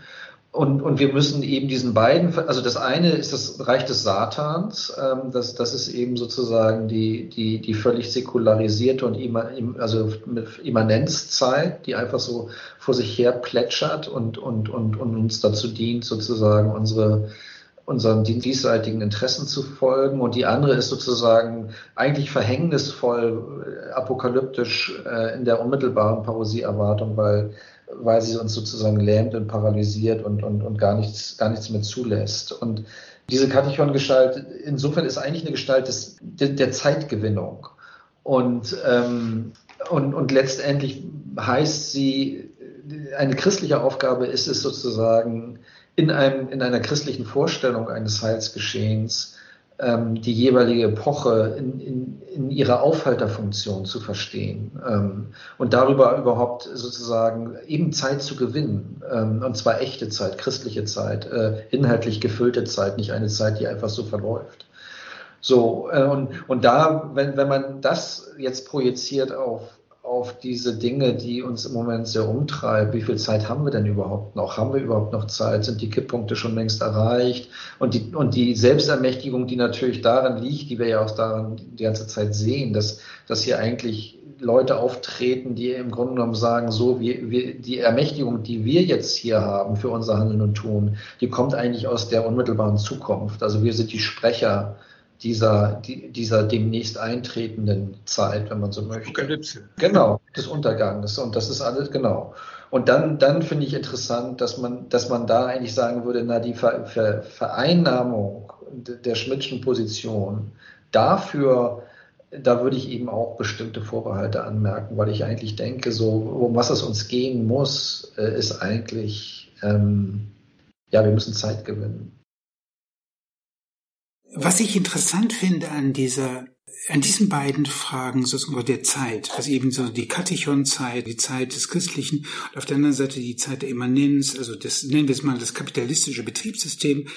Und, und wir müssen eben diesen beiden, also das eine ist das Reich des Satans, ähm, das, das ist eben sozusagen die, die, die völlig säkularisierte und ima, also Immanenzzeit, die einfach so vor sich her plätschert und, und, und, und uns dazu dient, sozusagen unsere, unseren diesseitigen Interessen zu folgen. Und die andere ist sozusagen eigentlich verhängnisvoll, äh, apokalyptisch äh, in der unmittelbaren Parosieerwartung, weil weil sie uns sozusagen lähmt und paralysiert und, und, und gar, nichts, gar nichts mehr zulässt. Und diese Katechon-Gestalt, insofern ist eigentlich eine Gestalt des, der, der Zeitgewinnung. Und, ähm, und, und letztendlich heißt sie, eine christliche Aufgabe ist es sozusagen, in, einem, in einer christlichen Vorstellung eines Heilsgeschehens ähm, die jeweilige Epoche in, in, in ihrer Aufhalterfunktion zu verstehen ähm, und darüber überhaupt sozusagen eben Zeit zu gewinnen, ähm, und zwar echte Zeit, christliche Zeit, äh, inhaltlich gefüllte Zeit, nicht eine Zeit, die einfach so verläuft. So, äh, und, und da, wenn, wenn man das jetzt projiziert auf auf diese Dinge, die uns im Moment sehr umtreiben. Wie viel Zeit haben wir denn überhaupt noch? Haben wir überhaupt noch Zeit? Sind die Kipppunkte schon längst erreicht? Und die, und die Selbstermächtigung, die natürlich darin liegt, die wir ja auch daran die ganze Zeit sehen, dass, dass hier eigentlich Leute auftreten, die im Grunde genommen sagen, so wie, wie die Ermächtigung, die wir jetzt hier haben für unser Handeln und Tun, die kommt eigentlich aus der unmittelbaren Zukunft. Also wir sind die Sprecher dieser, die, dieser demnächst eintretenden Zeit, wenn man so möchte. Apokalypse. Genau, des Untergangs. Und das ist alles, genau. Und dann, dann finde ich interessant, dass man, dass man da eigentlich sagen würde, na, die Ver, Ver, Vereinnahmung der Schmidtschen Position, dafür, da würde ich eben auch bestimmte Vorbehalte anmerken, weil ich eigentlich denke, so, um was es uns gehen muss, äh, ist eigentlich, ähm, ja, wir müssen Zeit gewinnen. Was ich interessant finde an dieser an diesen beiden Fragen sozusagen der Zeit, was eben so die Katechon-Zeit, die Zeit des Christlichen und auf der anderen Seite die Zeit der Immanenz, also das nennen wir es mal das kapitalistische Betriebssystem,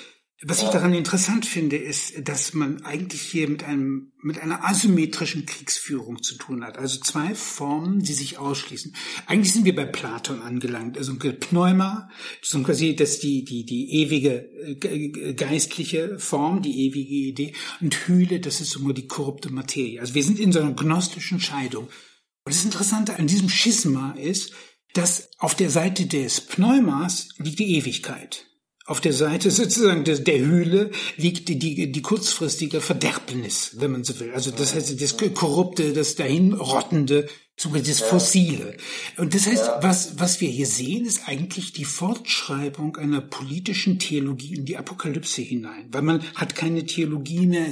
was ich daran interessant finde, ist, dass man eigentlich hier mit einem, mit einer asymmetrischen Kriegsführung zu tun hat. Also zwei Formen, die sich ausschließen. Eigentlich sind wir bei Platon angelangt. Also Pneuma, so quasi das die, die, die ewige äh, geistliche Form, die ewige Idee. Und Hühle, das ist immer die korrupte Materie. Also wir sind in so einer gnostischen Scheidung. Und das Interessante an diesem Schisma ist, dass auf der Seite des Pneumas liegt die Ewigkeit. Auf der Seite sozusagen der, der Höhle liegt die, die, die kurzfristige Verderbnis, wenn man so will. Also das heißt, das Korrupte, das dahinrottende, sogar das Fossile. Und das heißt, was, was wir hier sehen, ist eigentlich die Fortschreibung einer politischen Theologie in die Apokalypse hinein. Weil man hat keine Theologie mehr.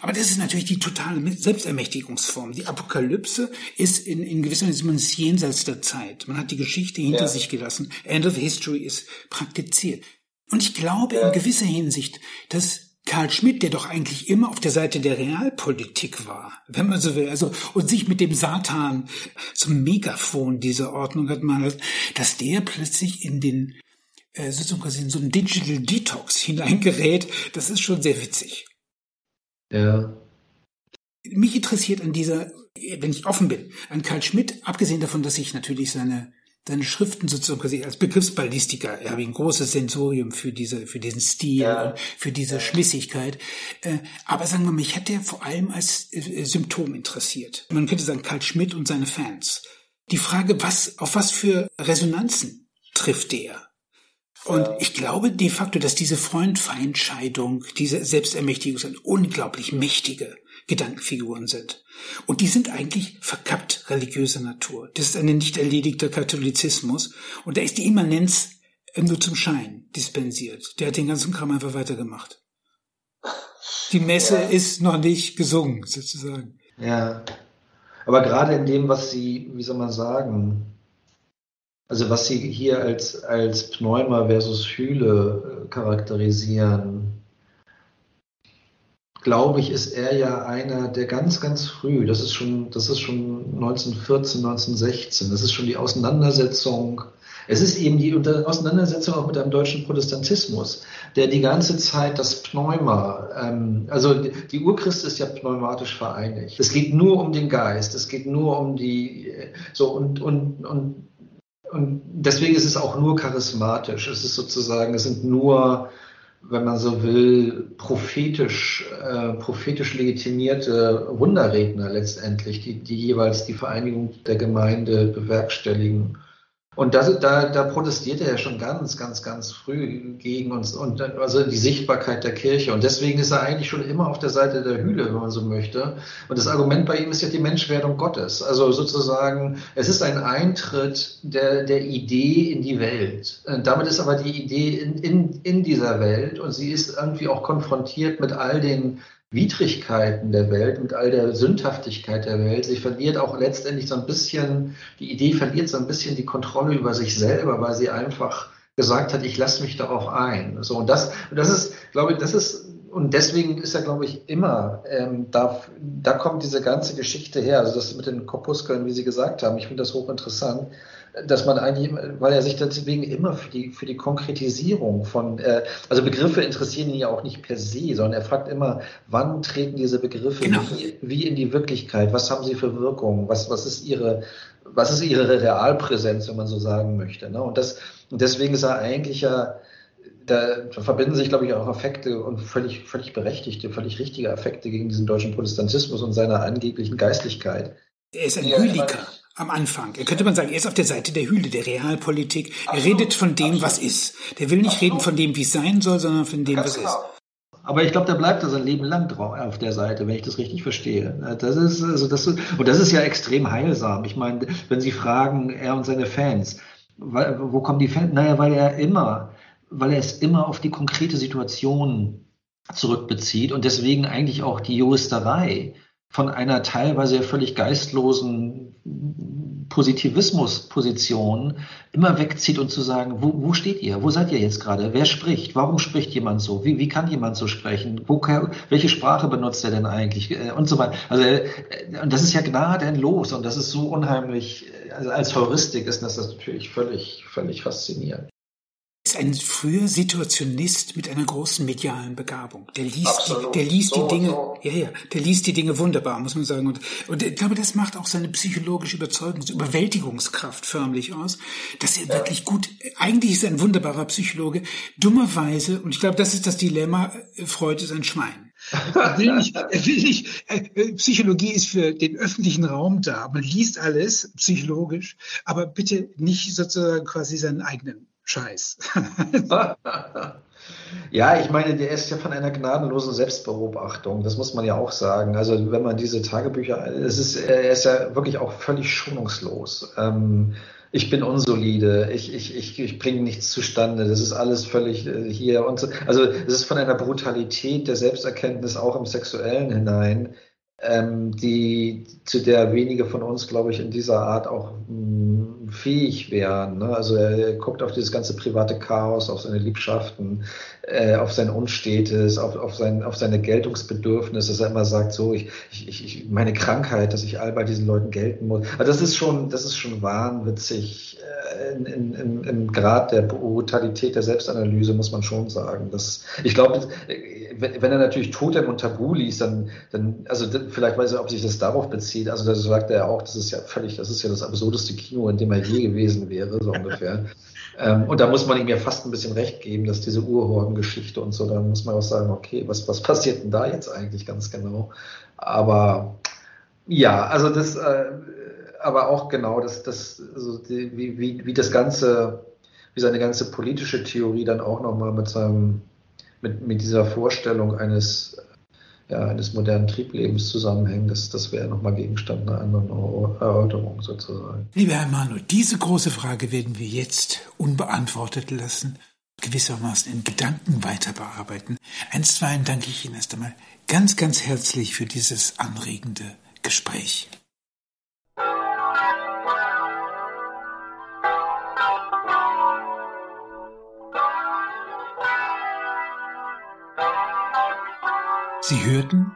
Aber das ist natürlich die totale Selbstermächtigungsform. Die Apokalypse ist in, in gewisser Weise man ist jenseits der Zeit. Man hat die Geschichte hinter ja. sich gelassen. End of History ist praktiziert. Und ich glaube in gewisser Hinsicht, dass Karl Schmidt, der doch eigentlich immer auf der Seite der Realpolitik war, wenn man so will, also und sich mit dem Satan zum Megafon dieser Ordnung hat man, dass der plötzlich in den äh, sozusagen in so einen Digital Detox hineingerät, das ist schon sehr witzig. Ja. Mich interessiert an dieser, wenn ich offen bin, an Karl Schmidt, abgesehen davon, dass ich natürlich seine seine Schriften sozusagen quasi als Begriffsballistiker. Er habe ein großes Sensorium für diese, für diesen Stil, ja. für diese Schmissigkeit. Äh, aber sagen wir mal, mich hat er vor allem als äh, Symptom interessiert. Man könnte sagen, Karl Schmidt und seine Fans. Die Frage, was, auf was für Resonanzen trifft er? Und ich glaube de facto, dass diese Freund-Feind-Scheidung, diese Selbstermächtigung eine unglaublich mächtige Gedankenfiguren sind. Und die sind eigentlich verkappt religiöser Natur. Das ist ein nicht erledigter Katholizismus. Und da ist die Immanenz nur zum Schein dispensiert. Der hat den ganzen Kram einfach weitergemacht. Die Messe ja. ist noch nicht gesungen, sozusagen. Ja. Aber gerade in dem, was Sie, wie soll man sagen, also was Sie hier als, als Pneuma versus Hühle äh, charakterisieren, glaube ich, ist er ja einer, der ganz, ganz früh, das ist schon, das ist schon 1914, 1916, das ist schon die Auseinandersetzung es ist eben die Auseinandersetzung auch mit einem deutschen Protestantismus, der die ganze Zeit das Pneuma, ähm, also die Urchrist ist ja pneumatisch vereinigt. Es geht nur um den Geist, es geht nur um die, so und, und, und, und deswegen ist es auch nur charismatisch. Es ist sozusagen, es sind nur wenn man so will, prophetisch, äh, prophetisch legitimierte Wunderredner letztendlich, die, die jeweils die Vereinigung der Gemeinde bewerkstelligen. Und das, da, da protestierte er schon ganz, ganz, ganz früh gegen uns und also die Sichtbarkeit der Kirche. Und deswegen ist er eigentlich schon immer auf der Seite der Hülle, wenn man so möchte. Und das Argument bei ihm ist ja die Menschwerdung Gottes. Also sozusagen, es ist ein Eintritt der, der Idee in die Welt. Und damit ist aber die Idee in, in, in dieser Welt und sie ist irgendwie auch konfrontiert mit all den Widrigkeiten der Welt, mit all der Sündhaftigkeit der Welt. Sie verliert auch letztendlich so ein bisschen, die Idee verliert so ein bisschen die Kontrolle über sich selber, weil sie einfach gesagt hat, ich lasse mich darauf ein. So, und das, das ist, glaube ich, das ist, und deswegen ist er, glaube ich, immer, ähm, da, da kommt diese ganze Geschichte her. Also das mit den Korpuskeln, wie Sie gesagt haben, ich finde das hochinteressant dass man eigentlich, weil er sich deswegen immer für die, für die Konkretisierung von, äh, also Begriffe interessieren ihn ja auch nicht per se, sondern er fragt immer, wann treten diese Begriffe genau. wie, wie, in die Wirklichkeit, was haben sie für Wirkung, was, was ist ihre, was ist ihre Realpräsenz, wenn man so sagen möchte. Ne? Und, das, und deswegen ist er eigentlich ja, da, verbinden sich, glaube ich, auch Affekte und völlig, völlig berechtigte, völlig richtige Affekte gegen diesen deutschen Protestantismus und seiner angeblichen Geistlichkeit. Er ist ein ja, Lyriker am Anfang. Er könnte man sagen, er ist auf der Seite der Hülle, der Realpolitik. Er redet von dem, was ist. Der will nicht reden von dem, wie es sein soll, sondern von dem, was ist. Genau. Aber ich glaube, der bleibt da sein Leben lang drauf auf der Seite, wenn ich das richtig verstehe. Das ist, also das ist, und das ist ja extrem heilsam. Ich meine, wenn Sie fragen, er und seine Fans, wo kommen die Fans? Naja, weil er immer, weil er es immer auf die konkrete Situation zurückbezieht und deswegen eigentlich auch die Juristerei von einer teilweise völlig geistlosen Positivismus-Position immer wegzieht und zu sagen, wo, wo steht ihr? Wo seid ihr jetzt gerade? Wer spricht? Warum spricht jemand so? Wie, wie kann jemand so sprechen? Wo, welche Sprache benutzt er denn eigentlich? Äh, und so weiter. Also, äh, und das ist ja gnadenlos und das ist so unheimlich, also als Heuristik ist das natürlich völlig, völlig faszinierend ist ein früher Situationist mit einer großen medialen Begabung. Der liest, die, der liest so, die Dinge, so. ja, ja, der liest die Dinge wunderbar, muss man sagen. Und, und ich glaube, das macht auch seine psychologische Überzeugungs-, Überwältigungskraft förmlich aus, dass er ja. wirklich gut, eigentlich ist er ein wunderbarer Psychologe, dummerweise, und ich glaube, das ist das Dilemma, Freud ist ein Schwein. Er will nicht, er will nicht, äh, Psychologie ist für den öffentlichen Raum da. Man liest alles psychologisch, aber bitte nicht sozusagen quasi seinen eigenen Scheiß. ja, ich meine, der ist ja von einer gnadenlosen Selbstbeobachtung. Das muss man ja auch sagen. Also wenn man diese Tagebücher, es ist, er ist ja wirklich auch völlig schonungslos. Ähm, ich bin unsolide, ich, ich, ich, ich bringe nichts zustande, das ist alles völlig äh, hier und so. Also es ist von einer Brutalität der Selbsterkenntnis auch im Sexuellen hinein, ähm, die, zu der wenige von uns, glaube ich, in dieser Art auch mh, hm, fähig wären. Ne? Also er guckt auf dieses ganze private Chaos, auf seine Liebschaften, äh, auf sein Unstetes, auf, auf, sein, auf seine Geltungsbedürfnisse, dass er immer sagt, so, ich, ich, ich, meine Krankheit, dass ich all bei diesen Leuten gelten muss. Also das ist schon, das ist schon wahnwitzig äh, in, in, in, im Grad der Brutalität der Selbstanalyse, muss man schon sagen. Das, ich glaube, wenn, wenn er natürlich Totem und Tabu liest, dann, dann also vielleicht weiß er, ob sich das darauf bezieht. Also da sagt er auch, das ist ja völlig, das ist ja das absurdeste Kino, in dem er je gewesen wäre, so ungefähr. ähm, und da muss man ihm ja fast ein bisschen recht geben, dass diese Urhordengeschichte und so, da muss man auch sagen, okay, was, was passiert denn da jetzt eigentlich ganz genau? Aber ja, also das, äh, aber auch genau, das, das, also die, wie, wie, wie das ganze, wie seine ganze politische Theorie dann auch nochmal mit seinem mit, mit dieser Vorstellung eines, ja, eines modernen Trieblebens zusammenhängen, das, das wäre nochmal Gegenstand einer anderen Erörterung sozusagen. Lieber Herr Manu, diese große Frage werden wir jetzt unbeantwortet lassen, gewissermaßen in Gedanken weiter bearbeiten. Einstweilen danke ich Ihnen erst einmal ganz, ganz herzlich für dieses anregende Gespräch. Sie hörten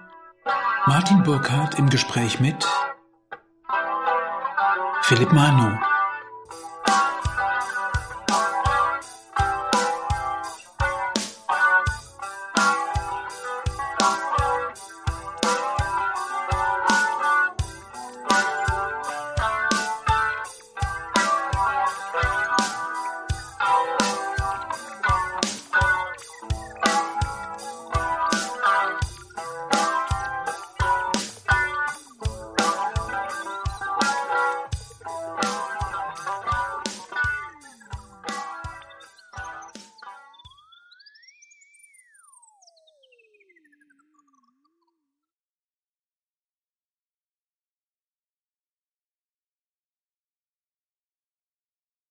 Martin Burkhardt im Gespräch mit Philipp Manu.